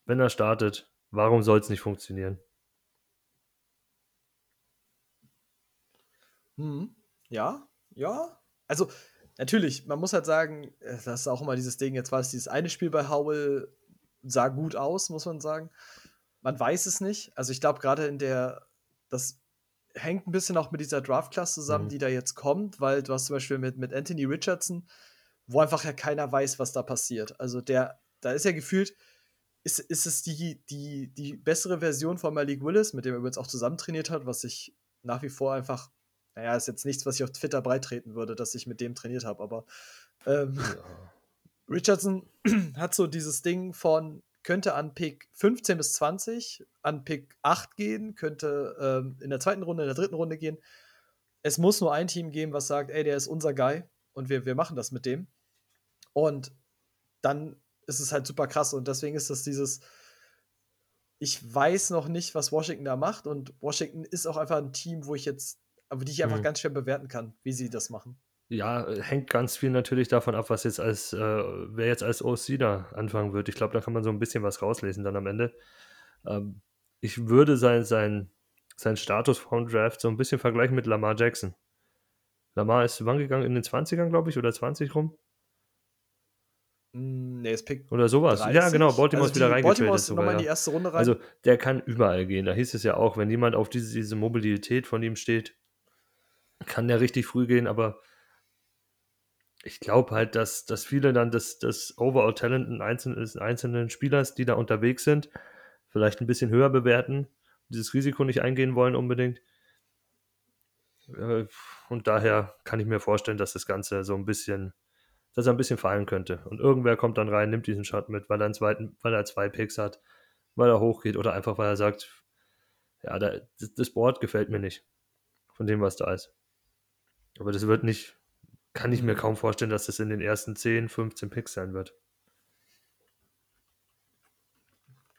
Wenn er startet, warum soll es nicht funktionieren? Mhm. Ja, ja. Also, natürlich, man muss halt sagen, das ist auch immer dieses Ding, jetzt war es dieses eine Spiel bei Howell, sah gut aus, muss man sagen. Man weiß es nicht. Also, ich glaube, gerade in der, das hängt ein bisschen auch mit dieser Draft-Class zusammen, Mhm. die da jetzt kommt, weil du hast zum Beispiel mit, mit Anthony Richardson, wo einfach ja keiner weiß, was da passiert. Also, der, da ist ja gefühlt, ist, ist es die, die, die bessere Version von Malik Willis, mit dem er übrigens auch zusammen trainiert hat, was ich nach wie vor einfach naja, ist jetzt nichts, was ich auf Twitter breitreten würde, dass ich mit dem trainiert habe, aber ähm, Richardson hat so dieses Ding von, könnte an Pick 15 bis 20, an Pick 8 gehen, könnte ähm, in der zweiten Runde, in der dritten Runde gehen. Es muss nur ein Team geben, was sagt, ey, der ist unser Guy und wir, wir machen das mit dem. Und dann ist es halt super krass und deswegen ist das dieses, ich weiß noch nicht, was Washington da macht und Washington ist auch einfach ein Team, wo ich jetzt, aber die ich einfach Mhm. ganz schwer bewerten kann, wie sie das machen. Ja, hängt ganz viel natürlich davon ab, was jetzt als, äh, wer jetzt als OC da anfangen wird. Ich glaube, da kann man so ein bisschen was rauslesen dann am Ende. Ähm, ich würde sein, sein, sein Status vom Draft so ein bisschen vergleichen mit Lamar Jackson. Lamar ist wann gegangen? In den 20ern, glaube ich, oder 20 rum? Mm, Nee, ist Pick Oder sowas. 30. Ja, genau, Baltimore ist also wieder die- reingetradet. Baltimore ist sogar, nochmal in die erste Runde rein. Also der kann überall gehen. Da hieß es ja auch, wenn jemand auf diese, diese Mobilität von ihm steht, kann der richtig früh gehen, aber ich glaube halt, dass, dass viele dann das, das Overall-Talent in einzelnen, einzelnen Spielers, die da unterwegs sind, vielleicht ein bisschen höher bewerten, dieses Risiko nicht eingehen wollen unbedingt. Äh, Und daher kann ich mir vorstellen, dass das Ganze so ein bisschen, dass er ein bisschen fallen könnte. Und irgendwer kommt dann rein, nimmt diesen Shot mit, weil er einen zweiten, weil er zwei Picks hat, weil er hochgeht oder einfach weil er sagt, ja, da, das Board gefällt mir nicht von dem, was da ist. Aber das wird nicht, kann ich mir kaum vorstellen, dass das in den ersten 10, 15 Picks sein wird.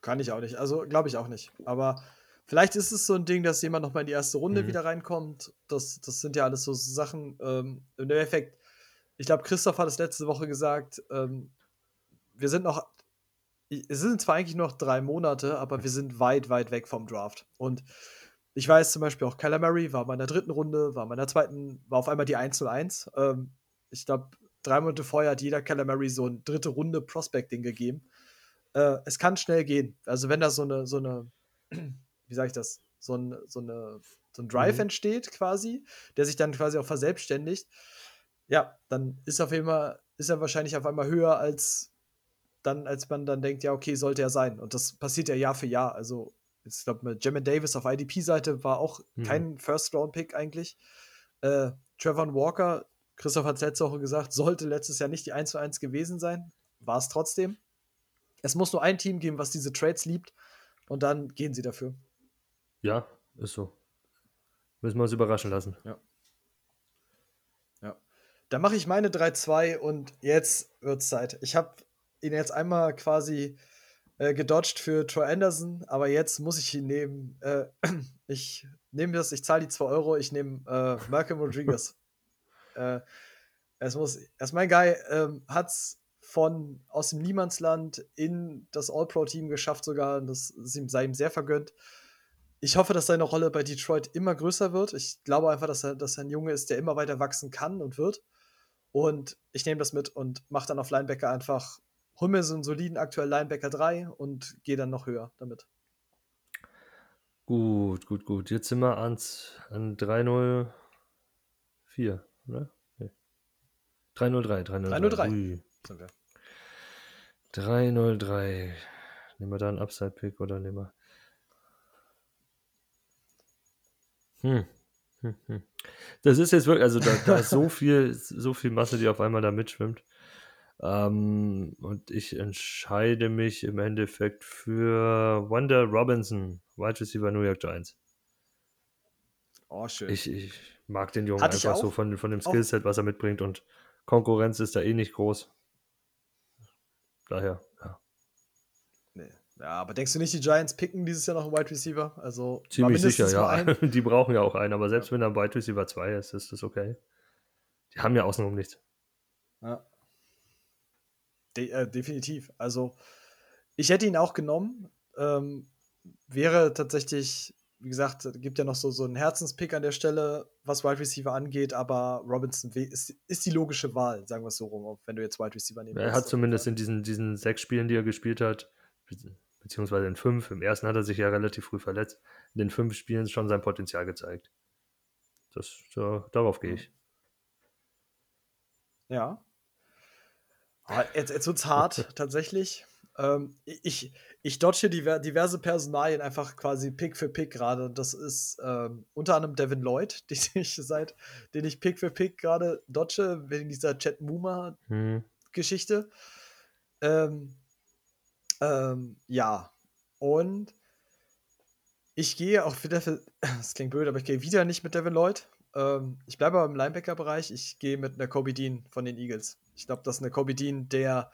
Kann ich auch nicht. Also glaube ich auch nicht. Aber vielleicht ist es so ein Ding, dass jemand noch mal in die erste Runde Mhm. wieder reinkommt. Das, das sind ja alles so Sachen. Ähm, Im Endeffekt, ich glaube, Christoph hat es letzte Woche gesagt, ähm, wir sind noch, es sind zwar eigentlich noch drei Monate, aber wir sind weit, weit weg vom Draft. Und ich weiß zum Beispiel auch, Murray war mal in der dritten Runde, war mal in der zweiten, war auf einmal die 1-0-1. Ähm, ich glaube, drei Monate vorher hat jeder Murray so ein dritte Runde Prospecting gegeben. Äh, es kann schnell gehen. Also wenn da so eine, so eine, wie sage ich das, so, ein, so, eine, so ein Drive Mhm. entsteht quasi, der sich dann quasi auch verselbstständigt, ja, dann ist auf jeden Fall, ist er wahrscheinlich auf einmal höher als dann, als man dann denkt, ja, okay, sollte er sein. Und das passiert ja Jahr für Jahr. Also, ich glaube, Jamin Davis auf IDP-Seite war auch Mhm. kein First-Round-Pick eigentlich. Äh, Trevor Walker, Christoph hat es letzte Woche gesagt, sollte letztes Jahr nicht die 1 zu 1 gewesen sein. War es trotzdem. Es muss nur ein Team geben, was diese Trades liebt. Und dann gehen sie dafür. Ja, ist so. Müssen wir uns überraschen lassen. Dann mache ich meine 3-2 und jetzt wird's Zeit. Ich habe ihn jetzt einmal quasi äh, gedodged für Troy Anderson, aber jetzt muss ich ihn nehmen. Äh, ich nehme das, ich zahle die 2 Euro, ich nehme äh, Malcolm Rodriguez. äh, es muss, er ist mein Guy, ähm, hat's von aus dem Niemandsland in das All-Pro-Team geschafft sogar. Und das sei ihm sehr vergönnt. Ich hoffe, dass seine Rolle bei Detroit immer größer wird. Ich glaube einfach, dass er, dass er ein Junge ist, der immer weiter wachsen kann und wird. Und ich nehme das mit und mache dann auf Linebacker einfach, hol mir so einen soliden aktuell Linebacker 3 und gehe dann noch höher damit. Gut, gut, gut. Jetzt sind wir ans, an 3-0-4, oder? Nee. 3-0-3, 3-0-3. 3-0-3. 3-0-3. Nehmen wir da einen Upside-Pick oder nehmen wir. Hm. Hm, hm. Das ist jetzt wirklich, also da, da ist so viel, so viel Masse, die auf einmal da mitschwimmt. Ähm, und ich entscheide mich im Endeffekt für Wanda Robinson, Wide Receiver New York Giants. Oh, schön. Ich, ich mag den Jungen Hatte einfach so von, von dem Skillset, was er mitbringt und Konkurrenz ist da eh nicht groß. Daher, ja. Nee. Ja, aber denkst du nicht, die Giants picken dieses Jahr noch einen Wide Receiver? Also ziemlich sicher, ja. Die brauchen ja auch einen, aber selbst ja. wenn er Wide Receiver 2 ist, ist das okay. Die haben ja außenrum nichts. Ja. De äh, definitiv. Also, ich hätte ihn auch genommen. Ähm, wäre tatsächlich, wie gesagt, gibt ja noch so, so einen Herzenspick an der Stelle, was Wide Receiver angeht, aber Robinson ist, ist die logische Wahl, sagen wir es so rum, wenn du jetzt Wide Receiver nehmen Er hat zumindest in diesen, diesen sechs Spielen, die er gespielt hat, beziehungsweise in fünf, im ersten hat er sich ja relativ früh verletzt, in den fünf Spielen schon sein Potenzial gezeigt. Das, da, darauf gehe ich. Ja. Ah, jetzt, jetzt wird es hart, tatsächlich. Ähm, ich, ich dodge diverse Personalien einfach quasi Pick für Pick gerade. Das ist ähm, unter anderem Devin Lloyd, den ich seit, den ich Pick für Pick gerade dodge, wegen dieser Chat Muma-Geschichte. Hm. Ähm, ähm, ja. Und ich gehe auch wieder für, das klingt blöd, aber ich gehe wieder nicht mit Devin Lloyd. Ähm, ich bleibe aber im Linebacker-Bereich. Ich gehe mit einer Kobe Dean von den Eagles. Ich glaube, das ist eine Kobe Dean, der,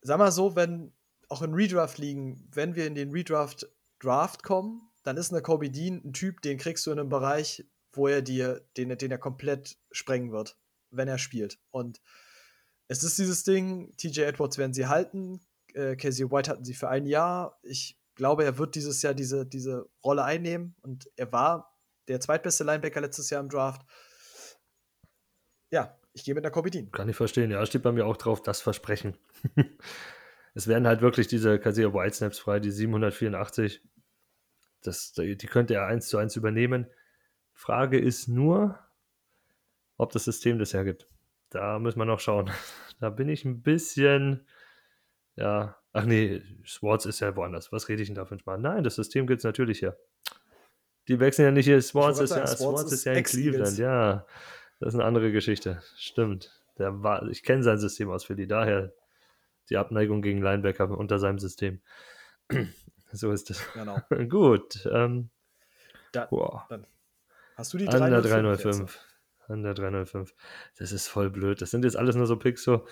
sag mal so, wenn auch in Redraft liegen, wenn wir in den Redraft Draft kommen, dann ist eine Kobe Dean ein Typ, den kriegst du in einem Bereich, wo er dir, den, den er komplett sprengen wird, wenn er spielt. Und es ist dieses Ding, TJ Edwards werden sie halten, äh, Casey White hatten sie für ein Jahr. Ich glaube, er wird dieses Jahr diese, diese Rolle einnehmen und er war der zweitbeste Linebacker letztes Jahr im Draft. Ich gehe mit der Korbidin. Kann ich verstehen, ja, steht bei mir auch drauf, das Versprechen. es werden halt wirklich diese Casey White Snaps frei, die 784. Das, die könnte er eins zu eins übernehmen. Frage ist nur, ob das System das hergibt. Da müssen wir noch schauen. Da bin ich ein bisschen ja, ach nee, Swartz ist ja woanders. Was rede ich denn da für ein Spaß? Nein, das System gibt es natürlich hier. Die wechseln ja nicht hier. Swartz ist, ja, Swartz ist ja in Cleveland, ja. Das ist eine andere Geschichte. Stimmt. Der war, ich kenne sein System aus Philly, daher die Abneigung gegen Linebacker unter seinem System. so ist es. Genau. Gut. Ähm, da. Dann hast du die 305? An der 305. Das ist voll blöd. Das sind jetzt alles nur so Picks, so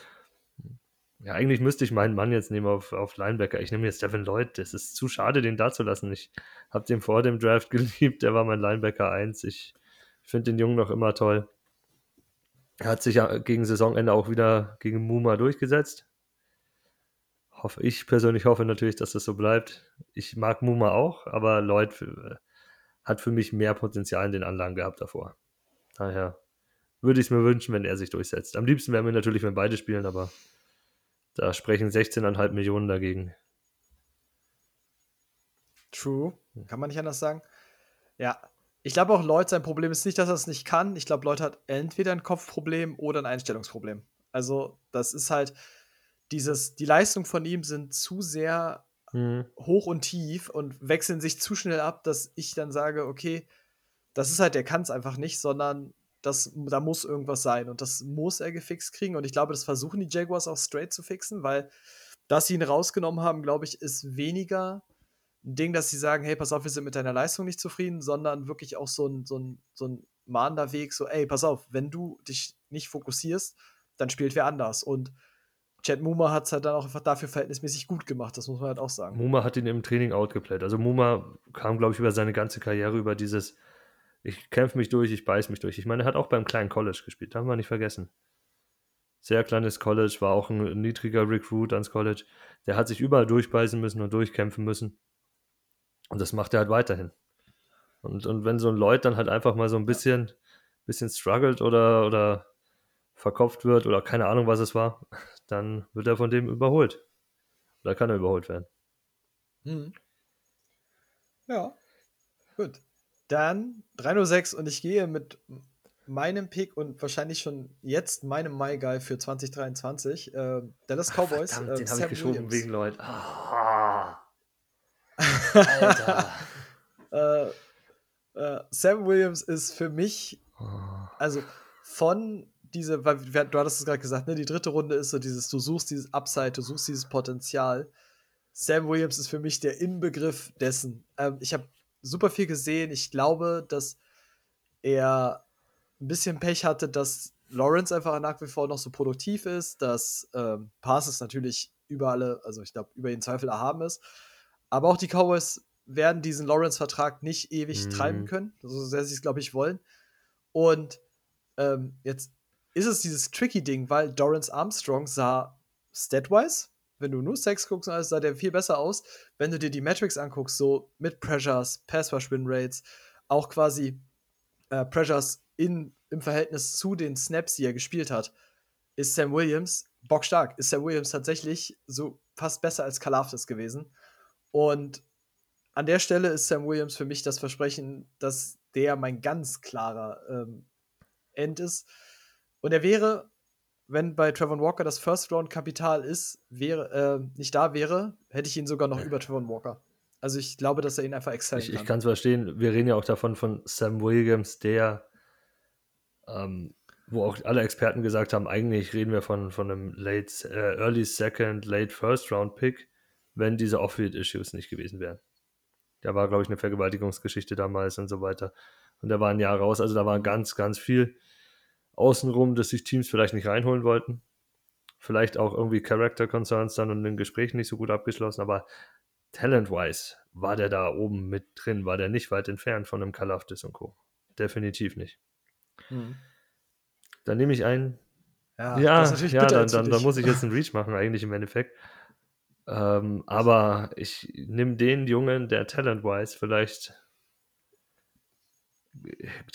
ja, eigentlich müsste ich meinen Mann jetzt nehmen auf, auf Linebacker. Ich nehme jetzt Devin Lloyd. Das ist zu schade, den da zu lassen. Ich habe den vor dem Draft geliebt. Der war mein Linebacker 1. Ich finde den Jungen noch immer toll. Er hat sich ja gegen Saisonende auch wieder gegen Muma durchgesetzt. Hoffe, ich persönlich hoffe natürlich, dass das so bleibt. Ich mag Muma auch, aber Lloyd äh, hat für mich mehr Potenzial in den Anlagen gehabt davor. Daher würde ich es mir wünschen, wenn er sich durchsetzt. Am liebsten wäre mir natürlich, wenn beide spielen, aber da sprechen 16,5 Millionen dagegen. True. Kann man nicht anders sagen. Ja. Ich glaube auch, Lloyd, sein Problem ist nicht, dass er es nicht kann. Ich glaube, Lloyd hat entweder ein Kopfproblem oder ein Einstellungsproblem. Also, das ist halt dieses, die Leistungen von ihm sind zu sehr mhm. hoch und tief und wechseln sich zu schnell ab, dass ich dann sage, okay, das ist halt, der kann es einfach nicht, sondern das, da muss irgendwas sein und das muss er gefixt kriegen. Und ich glaube, das versuchen die Jaguars auch straight zu fixen, weil dass sie ihn rausgenommen haben, glaube ich, ist weniger Ding, dass sie sagen, hey, pass auf, wir sind mit deiner Leistung nicht zufrieden, sondern wirklich auch so ein, so ein, so ein mahnender Weg, so, ey, pass auf, wenn du dich nicht fokussierst, dann spielt wer anders. Und Chad Muma hat es halt dann auch einfach dafür verhältnismäßig gut gemacht, das muss man halt auch sagen. Muma hat ihn im Training outgeplayt. Also Muma kam, glaube ich, über seine ganze Karriere über dieses, ich kämpfe mich durch, ich beiß mich durch. Ich meine, er hat auch beim kleinen College gespielt, haben wir nicht vergessen. Sehr kleines College, war auch ein niedriger Recruit ans College. Der hat sich überall durchbeißen müssen und durchkämpfen müssen. Und das macht er halt weiterhin. Und, und wenn so ein Lloyd dann halt einfach mal so ein bisschen, bisschen struggelt oder, oder verkopft wird oder keine Ahnung, was es war, dann wird er von dem überholt. Oder kann er überholt werden. Mhm. Ja, gut. Dann 306 und ich gehe mit meinem Pick und wahrscheinlich schon jetzt meinem My Guy für 2023. Äh, Dallas Cowboys. Verdammt, äh, den habe ich geschoben Williams. wegen Lloyd. Ah. Alter. Äh, äh, Sam Williams ist für mich, Ah. also von diese, weil du hattest es gerade gesagt, ne, die dritte Runde ist so dieses, du suchst dieses Upside, du suchst dieses Potenzial. Sam Williams ist für mich der Inbegriff dessen. Ähm, ich habe super viel gesehen. Ich glaube, dass er ein bisschen Pech hatte, dass Lawrence einfach nach wie vor noch so produktiv ist, dass ähm, Passes natürlich über alle, also ich glaube, über jeden Zweifel erhaben ist. Aber auch die Cowboys werden diesen Lawrence-Vertrag nicht ewig Mhm. treiben können, so sehr sie es, glaube ich, wollen. Und ähm, jetzt ist es dieses tricky Ding, weil Dorrance Armstrong sah statwise, wenn du nur Sex guckst, und alles, sah der viel besser aus. Wenn du dir die Metrics anguckst, so mit Pressures, Pass-Rush-Win-Rates, auch quasi äh, Pressures in, im Verhältnis zu den Snaps, die er gespielt hat, ist Sam Williams bockstark. Ist Sam Williams tatsächlich so fast besser als Kalafdis gewesen. Und an der Stelle ist Sam Williams für mich das Versprechen, dass der mein ganz klarer ähm, End ist. Und er wäre, wenn bei Trevor Walker das First-Round-Kapital ist, wäre, äh, nicht da wäre, hätte ich ihn sogar noch über Trevor Walker. Also ich glaube, dass er ihn einfach excellen Ich, ich kann. kann es verstehen. Wir reden ja auch davon von Sam Williams, der, ähm, wo auch alle Experten gesagt haben, eigentlich reden wir von, von einem late, äh, Early Second, Late First Round Pick, wenn diese Off-Field-Issues nicht gewesen wären. Da war, glaube ich, eine Vergewaltigungsgeschichte damals und so weiter. Und der war ein Jahr raus. Also da war ganz, ganz viel außenrum, dass sich Teams vielleicht nicht reinholen wollten. Vielleicht auch irgendwie Character Concerns dann und in den Gesprächen nicht so gut abgeschlossen, aber talent-wise war der da oben mit drin, war der nicht weit entfernt von einem Kalafdis und Co. Definitiv nicht. Mhm. Dann nehme ich einen. Ja, Ja, das ist natürlich ja dann, dann, dann muss ich jetzt einen Reach machen, eigentlich im Endeffekt. Ähm, aber ich nehme den Jungen, der talent-wise vielleicht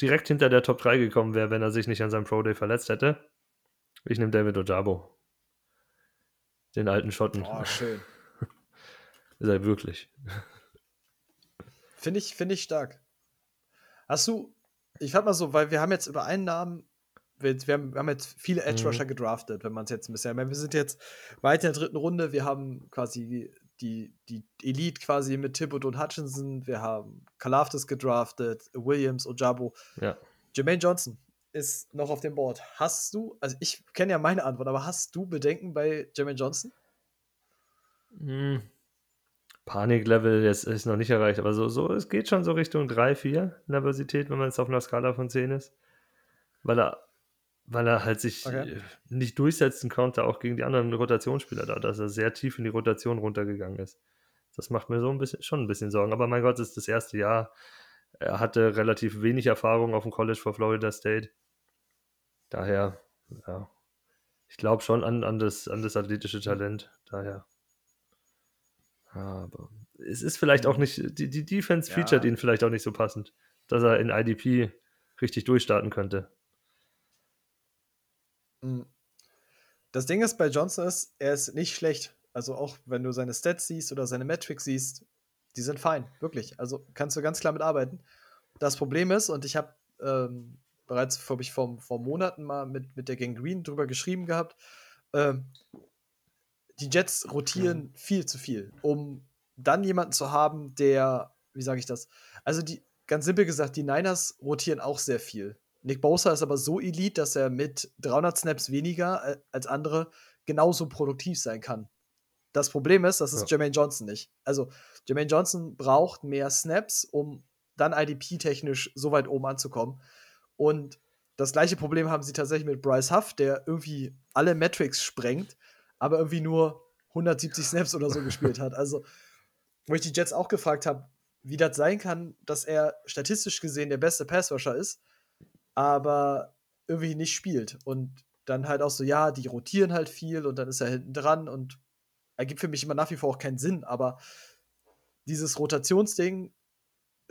direkt hinter der Top 3 gekommen wäre, wenn er sich nicht an seinem Pro Day verletzt hätte. Ich nehme David Ojabo. Den alten Schotten. Boah, schön. Ist er wirklich. Finde ich, finde ich stark. Hast du, ich frag mal so, weil wir haben jetzt über einen Namen, wir, wir, haben, wir haben jetzt viele Edge Mhm. Rusher gedraftet, wenn man es jetzt ein bisschen, meine, wir sind jetzt weit in der dritten Runde, wir haben quasi die, die Elite quasi mit Thibodeau und Hutchinson, wir haben Kalafdis gedraftet, Williams, Ojabo, Ja. Jermaine Johnson ist noch auf dem Board. Hast du, also ich kenne ja meine Antwort, aber hast du Bedenken bei Jermaine Johnson? Hm. Paniklevel jetzt ist noch nicht erreicht, aber so, so, es geht schon so Richtung 3, 4 Nervosität, wenn man jetzt auf einer Skala von 10 ist. Weil er, weil er halt sich Okay. äh, nicht durchsetzen konnte, auch gegen die anderen Rotationsspieler da, dass er sehr tief in die Rotation runtergegangen ist. Das macht mir so ein bisschen, schon ein bisschen Sorgen. Aber mein Gott, es ist das erste Jahr. Er hatte relativ wenig Erfahrung auf dem College vor Florida State. Daher, ja, ich glaube schon an, an, das, an das athletische Talent. Daher. Aber es ist vielleicht auch nicht, die, die Defense Ja. featured ihn vielleicht auch nicht so passend, dass er in IDP richtig durchstarten könnte. Mhm. Das Ding ist bei Johnson ist, er ist nicht schlecht. Also auch wenn du seine Stats siehst oder seine Metrics siehst, die sind fein, wirklich. Also kannst du ganz klar mitarbeiten. Das Problem ist, und ich habe ähm, bereits vor, ich vor, vor Monaten mal mit, mit der Gang Green drüber geschrieben gehabt, ähm, die Jets rotieren viel zu viel, um dann jemanden zu haben, der, wie sage ich das? Also die, ganz simpel gesagt, die Niners rotieren auch sehr viel. Nick Bosa ist aber so elite, dass er mit 300 Snaps weniger äh, als andere genauso produktiv sein kann. Das Problem ist, das ist Ja. Jermaine Johnson nicht. Also Jermaine Johnson braucht mehr Snaps, um dann IDP-technisch so weit oben anzukommen. Und das gleiche Problem haben sie tatsächlich mit Bryce Huff, der irgendwie alle Metrics sprengt, aber irgendwie nur 170 Snaps oder so gespielt hat. Also, wo ich die Jets auch gefragt habe, wie das sein kann, dass er statistisch gesehen der beste Passwasher ist, aber irgendwie nicht spielt. Und dann halt auch so, ja, die rotieren halt viel und dann ist er hinten dran und ergibt für mich immer nach wie vor auch keinen Sinn, aber dieses Rotationsding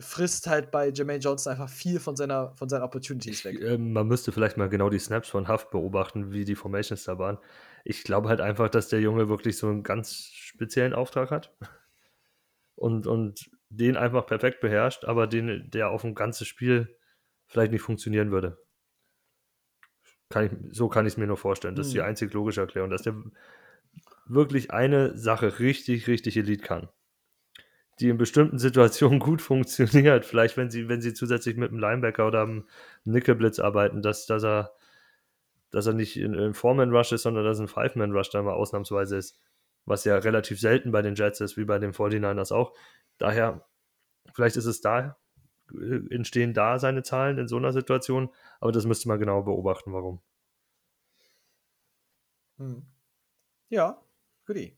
frisst halt bei Jermaine Johnson einfach viel von, seiner, von seinen Opportunities weg. Ich, äh, man müsste vielleicht mal genau die Snaps von Huff beobachten, wie die Formations da waren. Ich glaube halt einfach, dass der Junge wirklich so einen ganz speziellen Auftrag hat und, und den einfach perfekt beherrscht, aber den, der auf ein ganzes Spiel vielleicht nicht funktionieren würde. Kann ich, so kann ich es mir nur vorstellen. Das ist die hm. einzig logische Erklärung, dass der wirklich eine Sache richtig, richtig Elite kann die in bestimmten Situationen gut funktioniert. Vielleicht, wenn sie, wenn sie zusätzlich mit einem Linebacker oder einem Nickelblitz arbeiten, dass, dass er, dass er nicht in, in Four-Man-Rush ist, sondern dass ein Five-Man-Rush da mal ausnahmsweise ist. Was ja relativ selten bei den Jets ist, wie bei den 49ers auch. Daher, vielleicht ist es da, entstehen da seine Zahlen in so einer Situation, aber das müsste man genau beobachten, warum. Hm. Ja, goodie.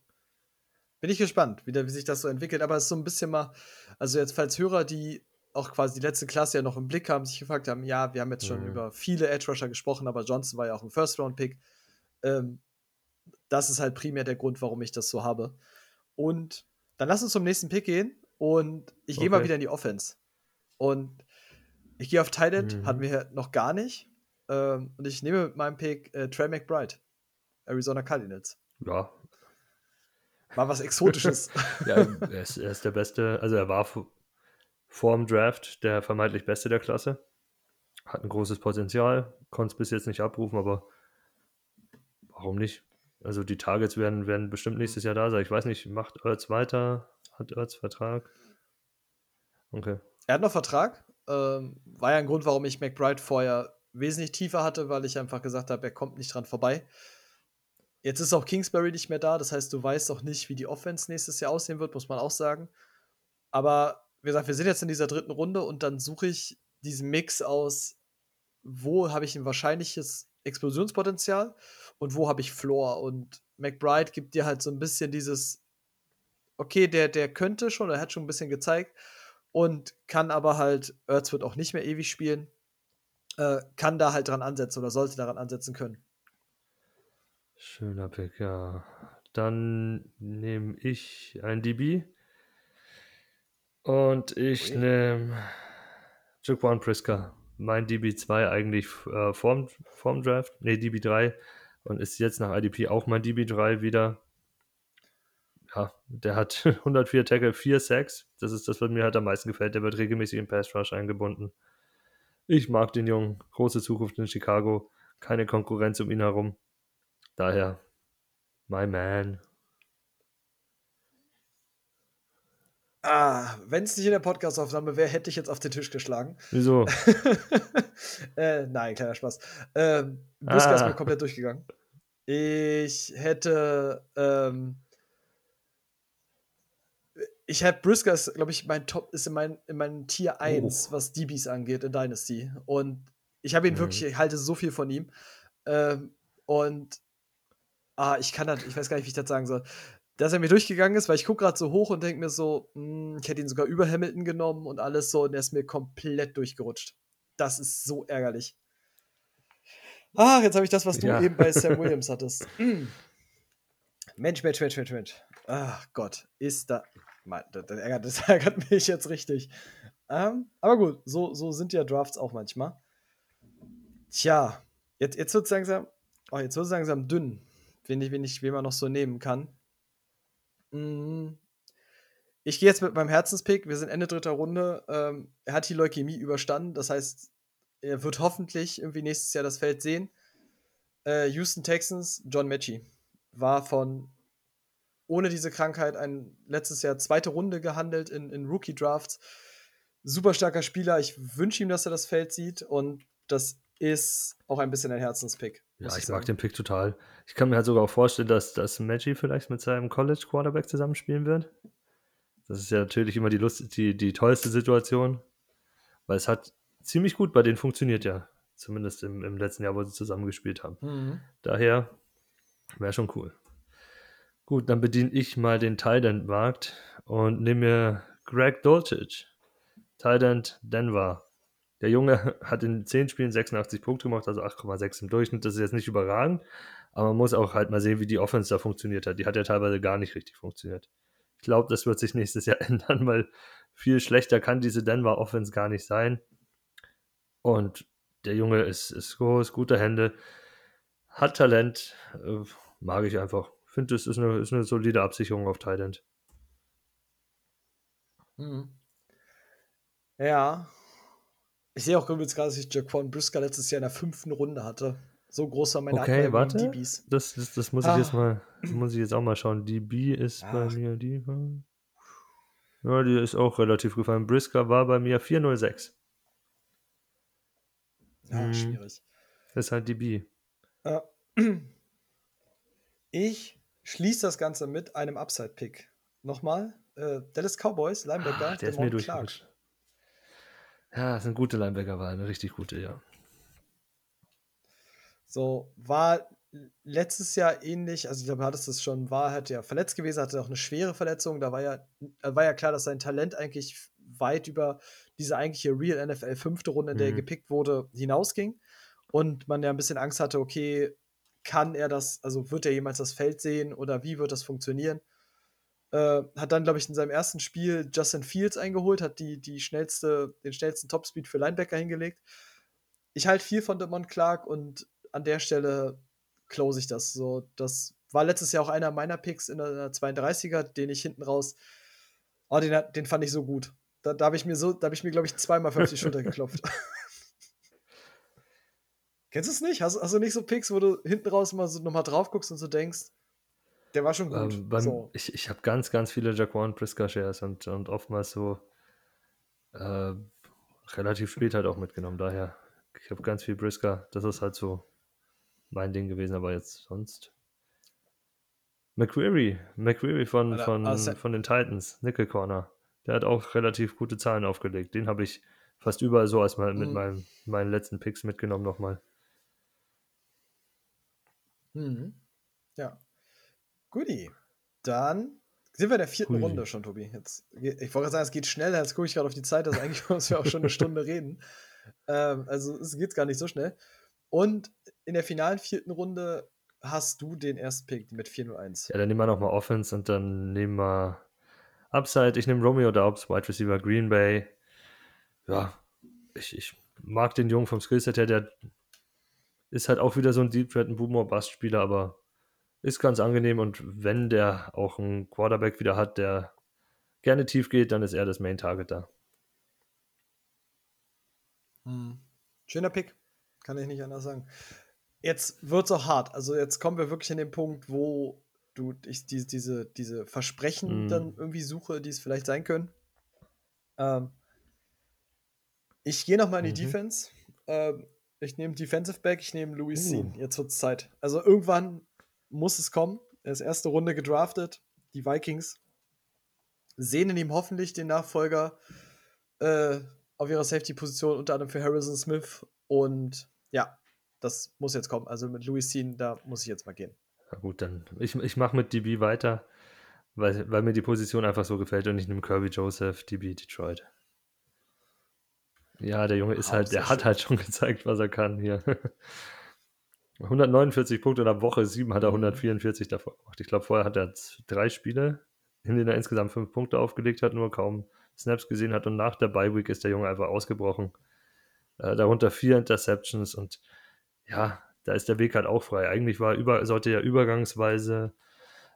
Bin ich gespannt, wie, wie sich das so entwickelt. Aber es ist so ein bisschen mal, also jetzt, falls Hörer, die auch quasi die letzte Klasse ja noch im Blick haben, sich gefragt haben, ja, wir haben jetzt schon mhm. über viele Edge Rusher gesprochen, aber Johnson war ja auch ein First-Round-Pick. Ähm, das ist halt primär der Grund, warum ich das so habe. Und dann lass uns zum nächsten Pick gehen und ich okay. gehe mal wieder in die Offense. Und ich gehe auf Tight mhm. hatten wir noch gar nicht. Ähm, und ich nehme mit meinem Pick äh, Trey McBride, Arizona Cardinals. Ja, Mal was Exotisches. ja, er ist, er ist, der Beste, also er war vor dem Draft der vermeintlich Beste der Klasse. Hat ein großes Potenzial, konnte es bis jetzt nicht abrufen, aber warum nicht? Also die Targets werden, werden bestimmt nächstes Jahr da sein. Ich weiß nicht, macht Ertz weiter? Hat Ertz Vertrag? Okay. Er hat noch Vertrag. Ähm, war ja ein Grund, warum ich McBride vorher wesentlich tiefer hatte, weil ich einfach gesagt habe, er kommt nicht dran vorbei. Jetzt ist auch Kingsbury nicht mehr da, das heißt, du weißt auch nicht, wie die Offense nächstes Jahr aussehen wird, muss man auch sagen. Aber wie gesagt, wir sind jetzt in dieser dritten Runde und dann suche ich diesen Mix aus, wo habe ich ein wahrscheinliches Explosionspotenzial und wo habe ich Floor. Und McBride gibt dir halt so ein bisschen dieses, okay, der, der könnte schon, er hat schon ein bisschen gezeigt und kann aber halt, Ertz wird auch nicht mehr ewig spielen, äh, kann da halt dran ansetzen oder sollte daran ansetzen können. Schöner Pick, ja. Dann nehme ich ein DB. Und ich okay. nehme Jaquan Priska. Mein DB2 eigentlich äh, vorm, vorm Draft. Ne, DB3. Und ist jetzt nach IDP auch mein DB3 wieder. Ja, der hat 104 Tackle, 4 Sacks. Das ist das, was mir halt am meisten gefällt. Der wird regelmäßig im Pass Rush eingebunden. Ich mag den Jungen. Große Zukunft in Chicago. Keine Konkurrenz um ihn herum. Daher, my man. Ah, wenn es nicht in der Podcastaufnahme wäre, hätte ich jetzt auf den Tisch geschlagen. Wieso? äh, nein, kleiner Spaß. Ähm, Buska ah. ist mir komplett durchgegangen. Ich hätte. Ähm, ich habe Brisker ist, glaube ich, mein Top, ist in meinem in mein Tier 1, oh. was DBs angeht in Dynasty. Und ich habe ihn mhm. wirklich, ich halte so viel von ihm. Ähm, und ah, ich kann das, ich weiß gar nicht, wie ich das sagen soll, dass er mir durchgegangen ist, weil ich gucke gerade so hoch und denke mir so, mh, hm, ich hätte ihn sogar über Hamilton genommen und alles so und er ist mir komplett durchgerutscht. Das ist so ärgerlich. Ach, jetzt habe ich das, was du ja. eben bei Sam Williams hattest. Mm. Mensch, Mensch, Mensch, Mensch, Mensch. Ach Gott, ist da. Das, ärgert, das ärgert mich jetzt richtig. Ähm, aber gut, so, so sind ja Drafts auch manchmal. Tja, jetzt, jetzt wird es langsam. Oh, langsam dünn wen ich, wen ich, wen man noch so nehmen kann. Mhm. Ich gehe jetzt mit meinem Herzenspick. Wir sind Ende dritter Runde. Ähm, er hat die Leukämie überstanden. Das heißt, er wird hoffentlich irgendwie nächstes Jahr das Feld sehen. Äh, Houston Texans, John Mechie. War von ohne diese Krankheit ein letztes Jahr zweite Runde gehandelt in, in Rookie-Drafts. Super starker Spieler. Ich wünsche ihm, dass er das Feld sieht. Und das ist auch ein bisschen ein Herzenspick. Ja, ich, ich mag den Pick total. Ich kann mir halt sogar auch vorstellen, dass, dass Maggie vielleicht mit seinem College-Quarterback zusammenspielen wird. Das ist ja natürlich immer die, Lust, die, die tollste Situation, weil es hat ziemlich gut bei denen funktioniert ja. Zumindest im, im letzten Jahr, wo sie zusammen gespielt haben. Mhm. Daher wäre schon cool. Gut, dann bediene ich mal den Titan-Markt und nehme mir Greg Dulcich, Titan Denver. Der Junge hat in 10 Spielen 86 Punkte gemacht, also 8,6 im Durchschnitt. Das ist jetzt nicht überragend, aber man muss auch halt mal sehen, wie die Offense da funktioniert hat. Die hat ja teilweise gar nicht richtig funktioniert. Ich glaube, das wird sich nächstes Jahr ändern, weil viel schlechter kann diese Denver Offense gar nicht sein. Und der Junge ist, ist groß, gute Hände, hat Talent, äh, mag ich einfach. Finde, das ist eine, ist eine solide Absicherung auf Thailand. Mhm. Ja. Ich sehe auch übrigens gerade, dass ich Jaquan Brisker letztes Jahr in der fünften Runde hatte. So groß war meine Okay, warte. DBs. Das, das, das muss ich Ah. jetzt mal, muss ich jetzt auch mal schauen. DB ist bei Ach. mir die. Ja, die ist auch relativ gefallen. Brisker war bei mir 406. Ja, Mhm. schwierig. Das ist halt DB. Äh, Ich schließe das Ganze mit einem Upside-Pick. Nochmal, äh, Dallas Cowboys, Linebacker, Ah, der ist mir Clark. durchgerutscht. Ja, das ist eine gute Linebacker-Wahl, eine richtig gute, ja. So, war letztes Jahr ähnlich, also ich glaube, du hattest es schon, war halt ja verletzt gewesen, hatte auch eine schwere Verletzung. Da war ja, da war ja klar, dass sein Talent eigentlich weit über diese eigentliche Real NFL fünfte Runde, in der er Mhm. gepickt wurde, hinausging. Und man ja ein bisschen Angst hatte, okay, kann er das, also wird er jemals das Feld sehen oder wie wird das funktionieren? Äh, hat dann, glaube ich, in seinem ersten Spiel Justin Fields eingeholt, hat die, die schnellste, den schnellsten Topspeed für Linebacker hingelegt. Ich halte viel von Damon Clark und an der Stelle close ich das. So, das war letztes Jahr auch einer meiner Picks in der 32er, den ich hinten raus. Oh, den, den fand ich so gut. Da, da habe ich mir so, da habe ich mir, glaube ich, zweimal auf die Schulter geklopft. Kennst du es nicht? Hast, hast du nicht so Picks, wo du hinten raus mal so nochmal drauf guckst und so denkst, der war schon gut. Ähm, beim, so. Ich, ich habe ganz, ganz viele Jaquan Brisker Shares und, und oftmals so äh, relativ spät halt auch mitgenommen. Daher, ich habe ganz viel Brisker. Das ist halt so mein Ding gewesen, aber jetzt sonst. McQuarrie, McQuarrie von, Alter, von, also- von den Titans, Nickel Corner. Der hat auch relativ gute Zahlen aufgelegt. Den habe ich fast überall so als mal mit Mhm. meinem, meinen letzten Picks mitgenommen nochmal. Mhm. Ja. Guti. Dann sind wir in der vierten Hui. Runde schon, Tobi. Jetzt, ich wollte gerade sagen, es geht schnell, jetzt gucke ich gerade auf die Zeit, dass eigentlich müssen wir auch schon eine Stunde reden. Ähm, also es geht gar nicht so schnell. Und in der finalen vierten Runde hast du den ersten Pick mit 401. Ja, dann nehmen wir nochmal Offense und dann nehmen wir Upside. Ich nehme Romeo Daubs, Wide Receiver Green Bay. Ja, ich, ich mag den Jungen vom Skillset her. Der ist halt auch wieder so ein Deep Threat, ein Boomer Bust Spieler, aber ist ganz angenehm. Und wenn der auch einen Quarterback wieder hat, der gerne tief geht, dann ist er das Main Target da. Hm. Schöner Pick. Kann ich nicht anders sagen. Jetzt wird es auch hart. Also jetzt kommen wir wirklich in den Punkt, wo du ich die, diese, diese Versprechen Mhm. dann irgendwie suche, die es vielleicht sein können. Ähm, ich gehe nochmal in die Mhm. Defense. Ähm, ich nehme Defensive Back, ich nehme Louis Uh. Sean. Jetzt wird es Zeit. Also irgendwann muss es kommen. Er ist erste Runde gedraftet. Die Vikings sehen in ihm hoffentlich den Nachfolger äh, auf ihrer Safety-Position, unter anderem für Harrison Smith. Und ja, das muss jetzt kommen. Also mit Louis Sean, da muss ich jetzt mal gehen. Na gut, dann ich, ich mache mit DB weiter, weil, weil mir die Position einfach so gefällt und ich nehme Kirby Joseph, DB Detroit. Ja, der Junge ist halt, der hat halt schon gezeigt, was er kann hier. 149 Punkte in der Woche 7 hat er Mhm. 144 davor gemacht. Ich glaube, vorher hat er drei Spiele, in denen er insgesamt fünf Punkte aufgelegt hat, nur kaum Snaps gesehen hat. Und nach der Bye Week ist der Junge einfach ausgebrochen. Äh, darunter vier Interceptions und ja, da ist der Weg halt auch frei. Eigentlich war über, sollte ja übergangsweise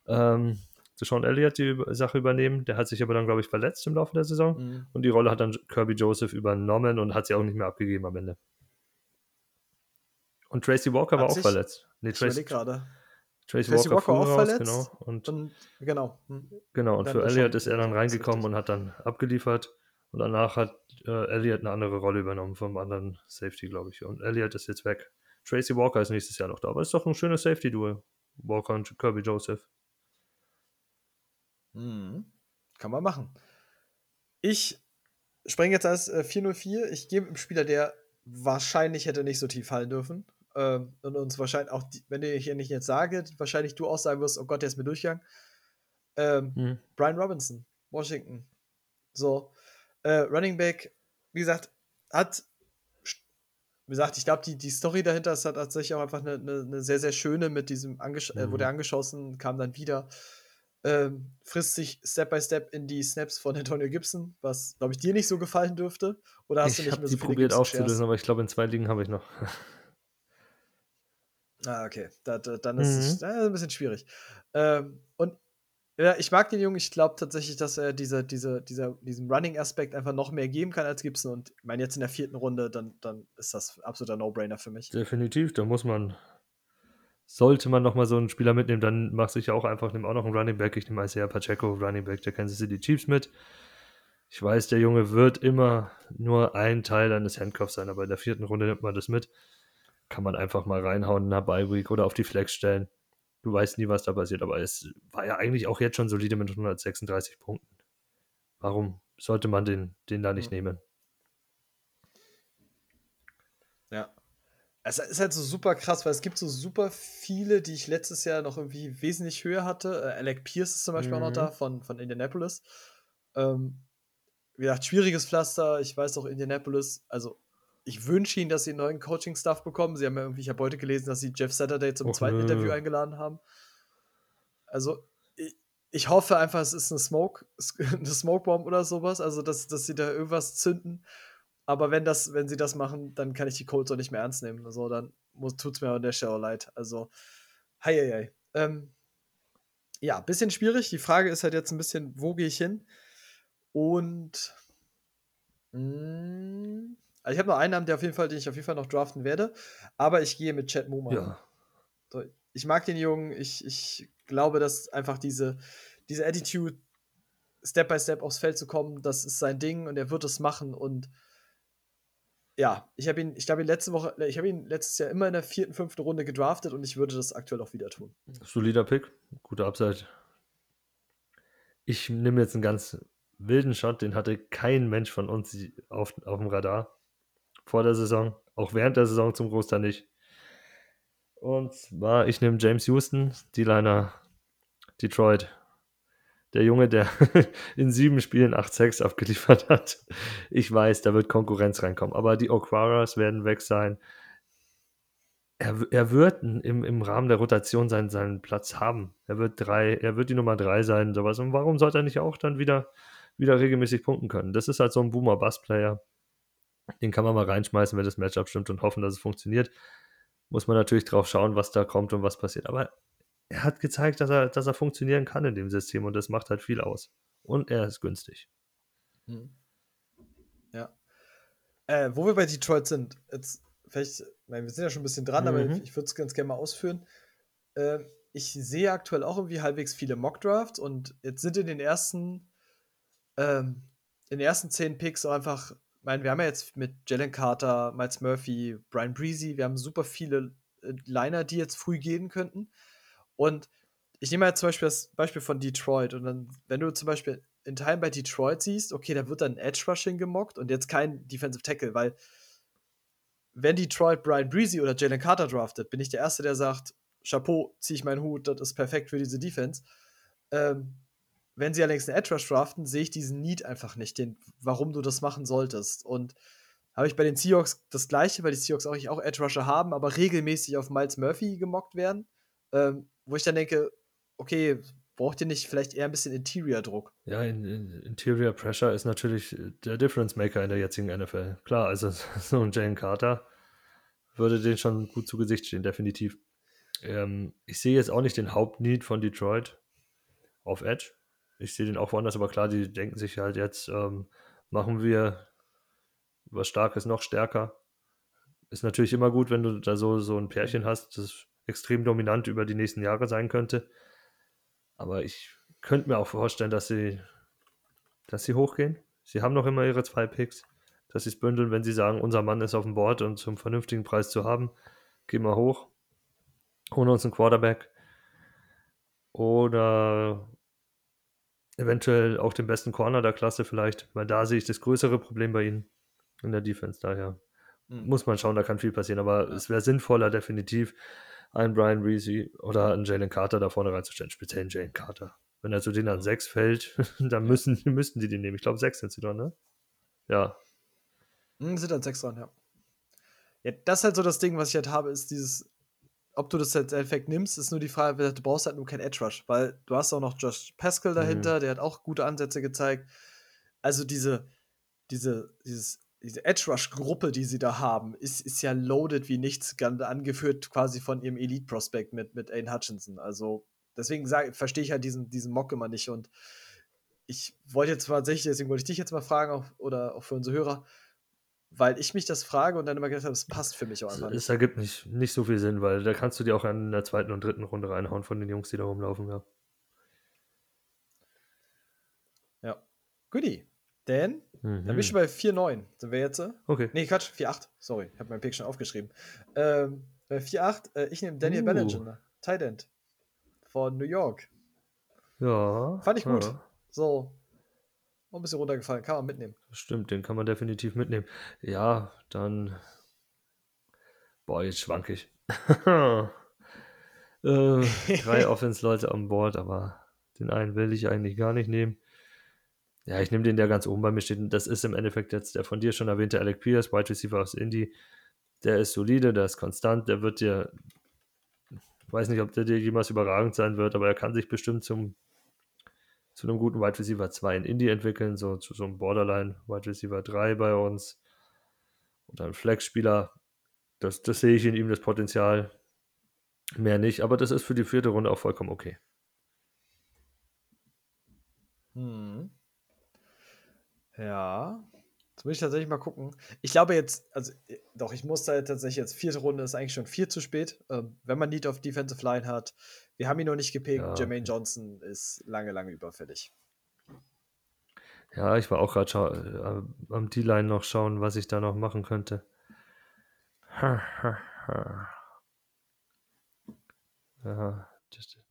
ähm, zu Sean Elliott die Sache übernehmen. Der hat sich aber dann, glaube ich, verletzt im Laufe der Saison. Mhm. Und die Rolle hat dann Kirby Joseph übernommen und hat sie auch nicht mehr abgegeben am Ende. Und Tracy Walker Hat war auch verletzt. Nee, Tracy, gerade. Tracy, Tracy Walker, Walker auch raus, verletzt? genau. Und, Und genau. Hm. genau, und dann für Elliott ist er dann reingekommen und hat dann abgeliefert. Und danach hat äh, Elliott eine andere Rolle übernommen vom anderen Safety, glaube ich. Und Elliott ist jetzt weg. Tracy Walker ist nächstes Jahr noch da. Aber ist doch ein schönes Safety-Duel. Walker und Kirby Joseph. Mhm. Kann man machen. Ich springe jetzt als äh, 404. Ich gebe einem Spieler, der wahrscheinlich hätte nicht so tief fallen dürfen. Ähm, und uns wahrscheinlich auch, die, wenn ich nicht jetzt sage, wahrscheinlich du auch sagen wirst, oh Gott, der ist mir durchgegangen. Ähm, hm. Brian Robinson, Washington. So, äh, Running Back, wie gesagt, hat, wie gesagt, ich glaube, die, die Story dahinter ist tatsächlich auch einfach eine, eine, eine sehr, sehr schöne mit diesem, Angesch mhm. äh, der mhm. angeschossen kam dann wieder. Ähm, frisst sich Step by Step in die Snaps von Antonio Gibson, was, glaube ich, dir nicht so gefallen dürfte. Oder hast ich du nicht mehr so die probiert aufzulösen, aber ich glaube, in zwei Ligen habe ich noch. ah, okay. Da, da, dann ist mhm. es äh, ein bisschen schwierig. Ähm, und ja, ich mag den Jungen. Ich glaube tatsächlich, dass er diese, diese, dieser, diesem Running-Aspekt einfach noch mehr geben kann als Gibson. Und ich meine, jetzt in der vierten Runde, dann, dann ist das absoluter No-Brainer für mich. Definitiv, da muss man, sollte man noch mal so einen Spieler mitnehmen, dann mache ich auch einfach, nehme auch noch einen Running Back. Ich nehme Isaiah Pacheco, Running Back der Kansas City Chiefs mit. Ich weiß, der Junge wird immer nur ein Teil eines Handcuffs sein, aber in der vierten Runde nimmt man das mit. Kann man einfach mal reinhauen in einer Bye-Week oder auf die Flex stellen du weißt nie, was da passiert, aber es war ja eigentlich auch jetzt schon solide mit 136 Punkten. Warum sollte man den, den da nicht mhm. nehmen? Ja. Es ist halt so super krass, weil es gibt so super viele, die ich letztes Jahr noch irgendwie wesentlich höher hatte. Äh, Alec Pierce ist zum Beispiel mhm. auch noch da mhm. von, von Indianapolis. Ähm, wie gesagt, schwieriges Pflaster. Ich weiß auch, Indianapolis, also ich wünsche ihnen, dass sie einen neuen Coaching-Staff bekommen. Sie haben ja irgendwie, ich habe heute gelesen, dass sie Jeff Saturday zum Och, zweiten nö. Interview eingeladen haben. Also, ich, ich, hoffe einfach, es ist eine Smoke, eine Smokebomb oder sowas, also dass, dass sie da irgendwas zünden. Aber wenn das, wenn sie das machen, dann kann ich die Colts auch nicht mehr ernst nehmen. Also, dann tut es mir an der Stelle leid. Also, hei, hei, hei. Ähm, ja, bisschen schwierig. Die Frage ist halt jetzt ein bisschen, wo gehe ich hin? Und mh, mm, also ich habe noch einen Namen, der auf jeden Fall, den ich auf jeden Fall noch draften werde, aber ich gehe mit Chad Muma. Ja. Ich mag den Jungen, ich, ich glaube, dass einfach diese, diese Attitude, Step by Step aufs Feld zu kommen, das ist sein Ding und er wird es machen und ja, ich habe ihn, ich glaube, letzte Woche, ich habe ihn letztes Jahr immer in der vierten, fünften Runde gedraftet und ich würde das aktuell auch wieder tun. Solider Pick, guter Upside. Ich nehme jetzt einen ganz wilden Shot, den hatte kein Mensch von uns auf, auf dem Radar vor der Saison, auch während der Saison zum Großteil nicht. Und zwar, ich nehme James Houston, D-Liner Detroit. Der Junge, der in sieben Spielen acht Sacks abgeliefert hat. Ich weiß, da wird Konkurrenz reinkommen. Aber die Okwaras werden weg sein. Er, er wird im, im Rahmen der Rotation seinen, seinen Platz haben. Er wird drei, er wird die Nummer drei sein, sowas. Und warum sollte er nicht auch dann wieder, wieder regelmäßig punkten können? Das ist halt so ein Boomer-Bass-Player. Den kann man mal reinschmeißen, wenn das Matchup stimmt und hoffen, dass es funktioniert. Muss man natürlich drauf schauen, was da kommt und was passiert. Aber er hat gezeigt, dass er, dass er funktionieren kann in dem System und das macht halt viel aus. Und er ist günstig. Hm. Ja. Äh, wo wir bei Detroit sind, jetzt vielleicht, nein, wir sind ja schon ein bisschen dran, mhm. aber ich, ich würde es ganz gerne mal ausführen. Äh, ich sehe aktuell auch irgendwie halbwegs viele Mock-Drafts und jetzt sind in den ersten, ähm, in den ersten zehn Picks auch einfach ich meine, wir haben ja jetzt mit Jalen Carter, Miles Murphy, Brian Breezy, wir haben super viele äh, Liner, die jetzt früh gehen könnten. Und ich nehme jetzt zum Beispiel das Beispiel von Detroit. Und dann, wenn du zum Beispiel in Teilen bei Detroit siehst, okay, da wird dann Edge Rushing gemockt und jetzt kein Defensive Tackle, weil wenn Detroit Brian Breezy oder Jalen Carter draftet, bin ich der Erste, der sagt, Chapeau, ziehe ich meinen Hut, das ist perfekt für diese Defense. Ähm, wenn sie allerdings einen Edge Rush draften, sehe ich diesen Need einfach nicht, den, warum du das machen solltest. Und habe ich bei den Seahawks das gleiche, weil die Seahawks auch, auch Edge Rusher haben, aber regelmäßig auf Miles Murphy gemockt werden, ähm, wo ich dann denke, okay, braucht ihr nicht vielleicht eher ein bisschen Interior-Druck? Ja, in, in, Interior Pressure ist natürlich der Difference Maker in der jetzigen NFL. Klar, also so ein Jane Carter würde den schon gut zu Gesicht stehen, definitiv. Ähm, ich sehe jetzt auch nicht den Hauptneed von Detroit auf Edge. Ich sehe den auch woanders, aber klar, die denken sich halt jetzt, ähm, machen wir was Starkes noch stärker. Ist natürlich immer gut, wenn du da so, so ein Pärchen hast, das extrem dominant über die nächsten Jahre sein könnte. Aber ich könnte mir auch vorstellen, dass sie, dass sie hochgehen. Sie haben noch immer ihre zwei Picks, dass sie es bündeln, wenn sie sagen, unser Mann ist auf dem Board und zum vernünftigen Preis zu haben, gehen wir hoch, holen uns einen Quarterback. Oder eventuell auch den besten Corner der Klasse vielleicht, weil da sehe ich das größere Problem bei ihnen in der Defense daher. mhm. muss man schauen, da kann viel passieren. Aber ja. es wäre sinnvoller, definitiv einen Brian Reese oder einen Jalen Carter da vorne reinzustellen, speziell einen Jalen Carter. Wenn er zu denen an 6 fällt, dann müssen, müssten die den nehmen. Ich glaube, 6 sind sie doch, ne? Ja. Mhm, sind dann 6 dran, ja. Ja, das ist halt so das Ding, was ich halt habe, ist dieses, ob du das jetzt Endeffekt nimmst, ist nur die Frage, du brauchst halt nur kein Edge Rush, weil du hast auch noch Josh Pascal dahinter, mhm. der hat auch gute Ansätze gezeigt. Also diese, diese, dieses, diese Edge Rush Gruppe, die sie da haben, ist, ist ja loaded wie nichts, angeführt quasi von ihrem Elite Prospect mit, mit Aiden Hutchinson. Also deswegen verstehe ich halt diesen, diesen Mock immer nicht und ich wollte jetzt tatsächlich, deswegen wollte ich dich jetzt mal fragen, auch, oder auch für unsere Hörer, weil ich mich das frage und dann immer gedacht habe, es passt für mich auch einfach nicht. Es ergibt nicht, nicht so viel Sinn, weil da kannst du dir auch in der zweiten und dritten Runde reinhauen von den Jungs, die da rumlaufen, ja. Ja. Goodie. Denn, mhm. dann bin ich schon bei 4,9. Sind wir jetzt? Okay. Nee, Quatsch, 4,8. Sorry, ich habe meinen Pick schon aufgeschrieben. Ähm, bei 4,8, äh, ich nehme Daniel uh. Bellinger, Tight End von New York. Ja. Fand ich gut. Ja. So, ein bisschen runtergefallen, kann man mitnehmen. Stimmt, den kann man definitiv mitnehmen. Ja, dann. Boah, jetzt schwank ich. äh, drei Offense-Leute an Bord, aber den einen will ich eigentlich gar nicht nehmen. Ja, ich nehme den, der ganz oben bei mir steht. Das ist im Endeffekt jetzt der von dir schon erwähnte Alec Pierce, Wide Receiver aus Indy. Der ist solide, der ist konstant, der wird dir. Ich weiß nicht, ob der dir jemals überragend sein wird, aber er kann sich bestimmt zum zu einem guten Wide Receiver 2 in Indie entwickeln, so zu so einem Borderline Wide Receiver 3 bei uns. Oder ein Flex-Spieler. Das, das sehe ich in ihm, das Potenzial. Mehr nicht, aber das ist für die vierte Runde auch vollkommen okay. Hm. Ja. Jetzt muss ich tatsächlich mal gucken. Ich glaube jetzt, also doch, ich muss da tatsächlich jetzt vierte Runde ist eigentlich schon viel zu spät. Ähm, wenn man Need auf Defensive Line hat, wir haben ihn noch nicht gepickt. Ja. Jermaine Johnson ist lange, lange überfällig. Ja, ich war auch gerade äh, am D-Line noch schauen, was ich da noch machen könnte. ja,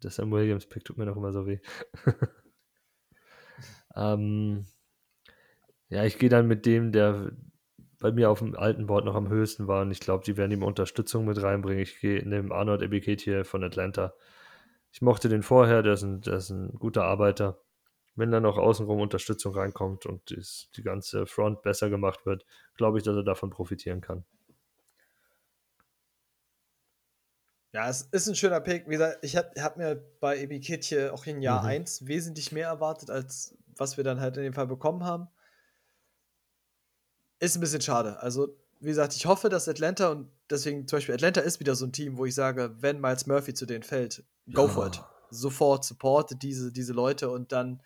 das Sam Williams-Pick tut mir noch immer so weh. ähm, ja, ich gehe dann mit dem, der bei mir auf dem alten Board noch am höchsten war und ich glaube, die werden ihm Unterstützung mit reinbringen. Ich gehe in dem Arnold hier von Atlanta. Ich mochte den vorher, der ist ein, der ist ein guter Arbeiter. Wenn dann noch außenrum Unterstützung reinkommt und dies, die ganze Front besser gemacht wird, glaube ich, dass er davon profitieren kann. Ja, es ist ein schöner Pick. Wie gesagt, ich habe hab mir bei Ebiketje auch in Jahr mhm. 1 wesentlich mehr erwartet, als was wir dann halt in dem Fall bekommen haben. Ist ein bisschen schade. Also, wie gesagt, ich hoffe, dass Atlanta und deswegen zum Beispiel Atlanta ist wieder so ein Team, wo ich sage, wenn Miles Murphy zu denen fällt, go ja. for it. Sofort supporte diese, diese Leute und dann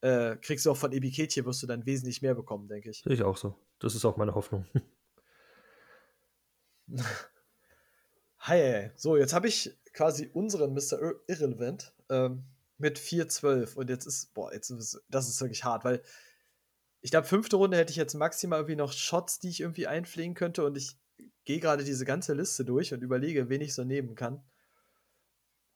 äh, kriegst du auch von Ebiketje, wirst du dann wesentlich mehr bekommen, denke ich. Sehe ich auch so. Das ist auch meine Hoffnung. Hi, so, jetzt habe ich quasi unseren Mr. Ir Irrelevant ähm, mit 4-12 und jetzt ist, boah, jetzt ist, das ist wirklich hart, weil ich glaube, fünfte Runde hätte ich jetzt maximal irgendwie noch Shots, die ich irgendwie einpflegen könnte und ich gehe gerade diese ganze Liste durch und überlege, wen ich so nehmen kann.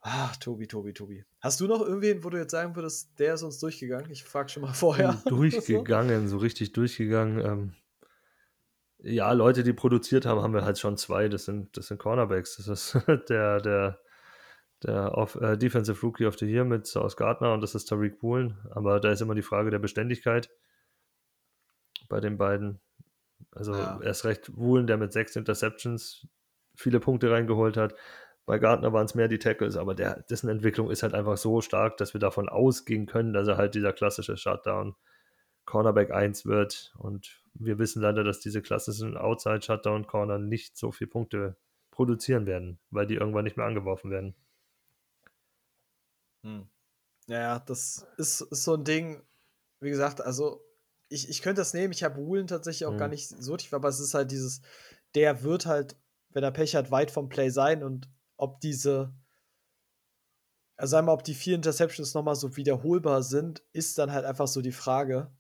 Ach, Tobi, Tobi, Tobi. Hast du noch irgendwen, wo du jetzt sagen würdest, der ist uns durchgegangen? Ich frage schon mal vorher. Durchgegangen, so richtig durchgegangen. Ähm, ja, Leute, die produziert haben, haben wir halt schon zwei. Das sind, das sind Cornerbacks. Das ist der, der, der auf, äh, Defensive Rookie of the Year mit South Gardner und das ist Tariq Woolen. Aber da ist immer die Frage der Beständigkeit bei den beiden. Also ja. erst recht Woolen, der mit sechs Interceptions viele Punkte reingeholt hat. Bei Gardner waren es mehr die Tackles, aber der, dessen Entwicklung ist halt einfach so stark, dass wir davon ausgehen können, dass er halt dieser klassische Shutdown Cornerback 1 wird. Und wir wissen leider, dass diese klassischen Outside Shutdown Corner nicht so viele Punkte produzieren werden, weil die irgendwann nicht mehr angeworfen werden. Hm. Ja, das ist, ist so ein Ding, wie gesagt, also ich, ich könnte das nehmen, ich habe Woolen tatsächlich auch hm. gar nicht so tief, aber es ist halt dieses, der wird halt, wenn er Pech hat, weit vom Play sein und ob diese, also einmal, ob die vier Interceptions nochmal so wiederholbar sind, ist dann halt einfach so die Frage.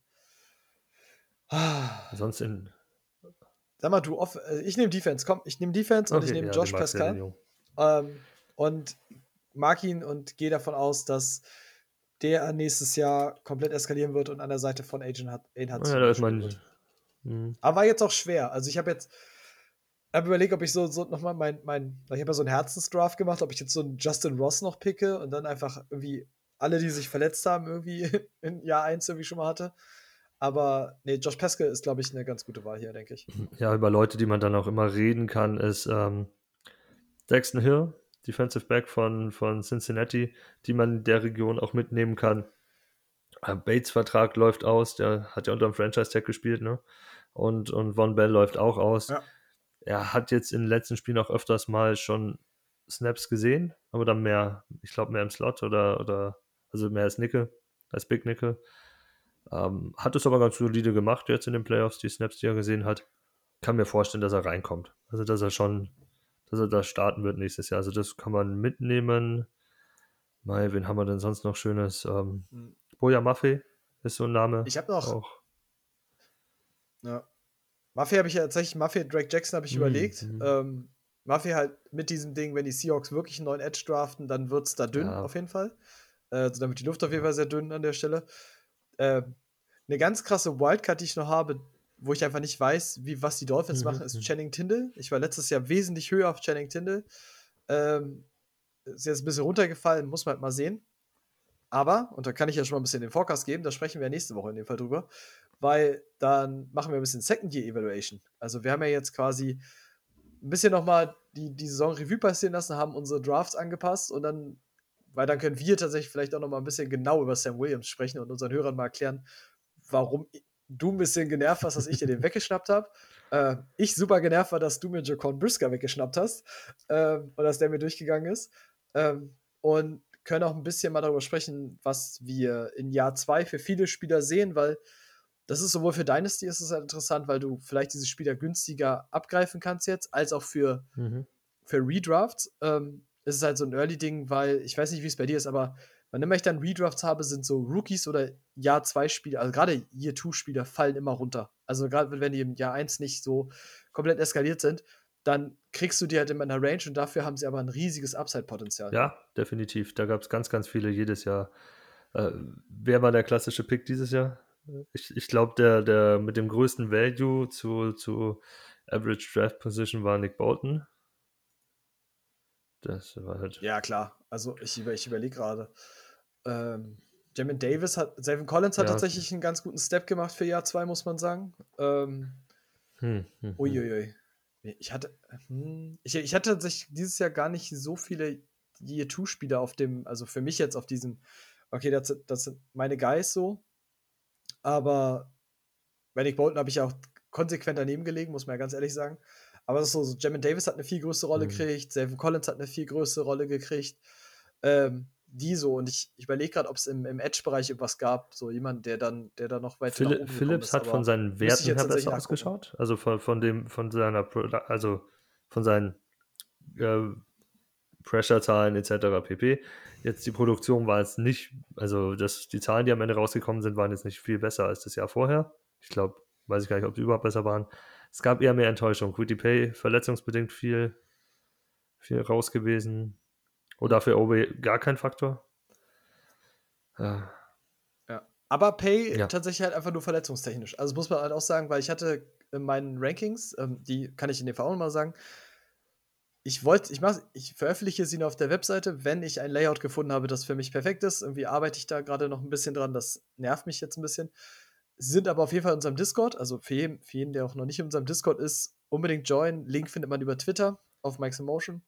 Sonst in. Sag mal, du, off äh, ich nehme Defense, komm, ich nehme Defense okay, und ich nehme ja, Josh Pascal. Ähm, und mag ihn und gehe davon aus, dass der nächstes Jahr komplett eskalieren wird und an der Seite von Agent hat. Ja, da ist man. Mhm. Aber war jetzt auch schwer. Also ich habe jetzt habe überlegt, ob ich so, so nochmal mein, mein, ich habe ja so einen Herzensdraft gemacht, ob ich jetzt so einen Justin Ross noch picke und dann einfach irgendwie alle, die sich verletzt haben, irgendwie in Jahr 1 irgendwie schon mal hatte. Aber nee, Josh Peskel ist, glaube ich, eine ganz gute Wahl hier, denke ich. Ja, über Leute, die man dann auch immer reden kann, ist ähm, Daxton Hill, Defensive Back von, von Cincinnati, die man in der Region auch mitnehmen kann. Äh, Bates Vertrag läuft aus, der hat ja unter dem Franchise-Tag gespielt, ne? Und, und Von Bell läuft auch aus. Ja. Er hat jetzt in den letzten Spielen auch öfters mal schon Snaps gesehen, aber dann mehr, ich glaube, mehr im Slot oder, oder also mehr als Nickel, als Big Nickel. Ähm, hat es aber ganz solide gemacht jetzt in den Playoffs, die Snaps, die er gesehen hat. Kann mir vorstellen, dass er reinkommt. Also, dass er schon, dass er da starten wird nächstes Jahr. Also, das kann man mitnehmen. Mai, wen haben wir denn sonst noch Schönes? Ähm, Hm. Boja Maffei ist so ein Name. Ich habe noch, auch. ja. Mafia habe ich ja tatsächlich, Mafia Drake Jackson habe ich Mhm, überlegt. mhm. Ähm, Mafia halt mit diesem Ding, wenn die Seahawks wirklich einen neuen Edge draften, dann wird es da dünn, Ja. auf jeden Fall. Äh, also wird die Luft auf jeden Fall sehr dünn an der Stelle. Ähm, eine ganz krasse Wildcard, die ich noch habe, wo ich einfach nicht weiß, wie, was die Dolphins Mhm, machen, ist mhm. Channing Tindall. Ich war letztes Jahr wesentlich höher auf Channing Tindall. Ähm, ist jetzt ein bisschen runtergefallen, muss man halt mal sehen. Aber, und da kann ich ja schon mal ein bisschen den Forecast geben, da sprechen wir nächste Woche in dem Fall drüber, weil dann machen wir ein bisschen Second Year Evaluation. Also wir haben ja jetzt quasi ein bisschen nochmal die, die Saison Revue passieren lassen, haben unsere Drafts angepasst und dann, weil dann können wir tatsächlich vielleicht auch nochmal ein bisschen genau über Sam Williams sprechen und unseren Hörern mal erklären, warum du ein bisschen genervt warst, dass ich dir den weggeschnappt habe. Äh, ich super genervt war, dass du mir Jacon Brisker weggeschnappt hast ähm, und dass der mir durchgegangen ist. Ähm, und können auch ein bisschen mal darüber sprechen, was wir in Jahr 2 für viele Spieler sehen, weil das ist sowohl für Dynasty ist es halt interessant, weil du vielleicht diese Spieler günstiger abgreifen kannst jetzt, als auch für, Mhm. für Redrafts. Ähm, es ist halt so ein Early-Ding, weil ich weiß nicht, wie es bei dir ist, aber wann immer ich dann Redrafts habe, sind so Rookies oder Jahr 2 Spieler, also gerade Year 2 Spieler fallen immer runter. Also gerade wenn die im Jahr 1 nicht so komplett eskaliert sind, dann kriegst du die halt in einer Range und dafür haben sie aber ein riesiges Upside-Potenzial. Ja, definitiv. Da gab es ganz, ganz viele jedes Jahr. Äh, wer war der klassische Pick dieses Jahr? Ich, ich glaube, der, der mit dem größten Value zu, zu Average Draft Position war Nick Bolton. Das war halt. Ja, klar. Also ich, über, ich überlege gerade. Ähm, Jamin Davis hat, Savin Collins hat Ja. tatsächlich einen ganz guten Step gemacht für Jahr 2, muss man sagen. Ähm, Hm, hm, hm. uiuiui. Ich hatte, hm, ich, ich hatte tatsächlich dieses Jahr gar nicht so viele Year 2-Spieler auf dem, also für mich jetzt auf diesem, okay, das, sind- das sind meine Guys so. Aber bei Nick Bolton habe ich auch konsequent daneben gelegen, muss man ja ganz ehrlich sagen. Aber das ist so, so Jamin Davis hat eine viel größere Rolle Mhm. gekriegt, Savin Collins hat eine viel größere Rolle gekriegt. Ähm, die so, und ich, ich überlege gerade, ob es im, im Edge-Bereich irgendwas gab, so jemand, der dann, der dann noch weiter gekommen Phillips ist, hat von seinen Werten her besser ausgeschaut. Also von, von dem, von seiner, also von seinen äh, Pressure-Zahlen etc. pp. Jetzt die Produktion war jetzt nicht, also das, die Zahlen, die am Ende rausgekommen sind, waren jetzt nicht viel besser als das Jahr vorher. Ich glaube, weiß ich gar nicht, ob die überhaupt besser waren. Es gab eher mehr Enttäuschung. Quitty Pay verletzungsbedingt viel, viel raus gewesen. Oder für OB gar kein Faktor. Ja. Ja. Aber Pay Ja. tatsächlich halt einfach nur verletzungstechnisch. Also muss man halt auch sagen, weil ich hatte in meinen Rankings, ähm, die kann ich in dem Fall auch mal sagen, ich wollte, ich mach, ich veröffentliche sie nur auf der Webseite, wenn ich ein Layout gefunden habe, das für mich perfekt ist. Irgendwie arbeite ich da gerade noch ein bisschen dran, das nervt mich jetzt ein bisschen. Sind aber auf jeden Fall in unserem Discord, also für jeden, für jeden, der auch noch nicht in unserem Discord ist, unbedingt join. Link findet man über Twitter auf Mike's in Motion.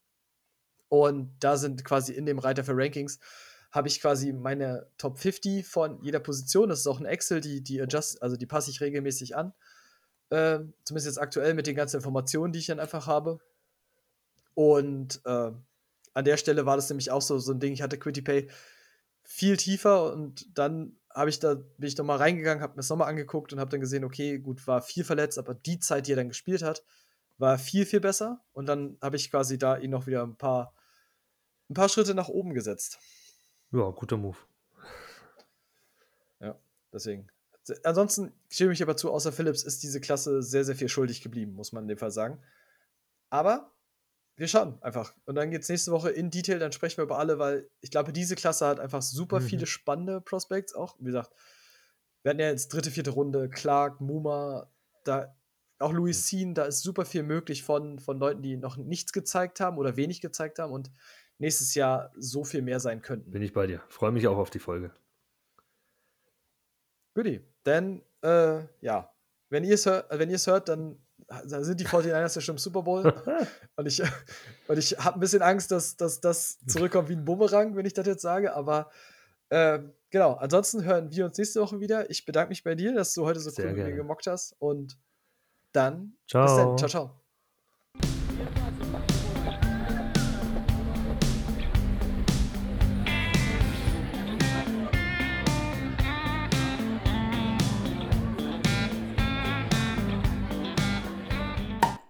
Und da sind quasi in dem Reiter für Rankings habe ich quasi meine Top 50 von jeder Position. Das ist auch ein Excel, die, die adjust, also die passe ich regelmäßig an. Ähm, zumindest jetzt aktuell mit den ganzen Informationen, die ich dann einfach habe. Und äh, an der Stelle war das nämlich auch so, so ein Ding, ich hatte QuityPay viel tiefer und dann habe ich da, bin ich nochmal reingegangen, habe mir das nochmal angeguckt und habe dann gesehen, okay, gut, war viel verletzt, aber die Zeit, die er dann gespielt hat, war viel, viel besser. Und dann habe ich quasi da ihn noch wieder ein paar, ein paar Schritte nach oben gesetzt. ja, guter Move. Ja, deswegen. Ansonsten stimme ich aber zu, außer Phillips ist diese Klasse sehr, sehr viel schuldig geblieben, muss man in dem Fall sagen. Aber wir schauen einfach. Und dann geht es nächste Woche in Detail, dann sprechen wir über alle, weil ich glaube, diese Klasse hat einfach super Mhm. viele spannende Prospects auch. Wie gesagt, wir hatten ja jetzt dritte, vierte Runde, Clark, Muma, da auch Louis Sean, da ist super viel möglich von, von Leuten, die noch nichts gezeigt haben oder wenig gezeigt haben und nächstes Jahr so viel mehr sein könnten. Bin ich bei dir. Freue mich auch auf die Folge. Goodie. Denn, äh, ja, wenn ihr es hört, wenn hört, dann sind die 49ers ja schon im Super Bowl. und ich, und ich habe ein bisschen Angst, dass, dass das zurückkommt wie ein Bumerang, wenn ich das jetzt sage. Aber äh, genau, ansonsten hören wir uns nächste Woche wieder. Ich bedanke mich bei dir, dass du heute so Sehr cool mit mir gerne. gemockt hast. Und dann Ciao. bis dann. Ciao, ciao.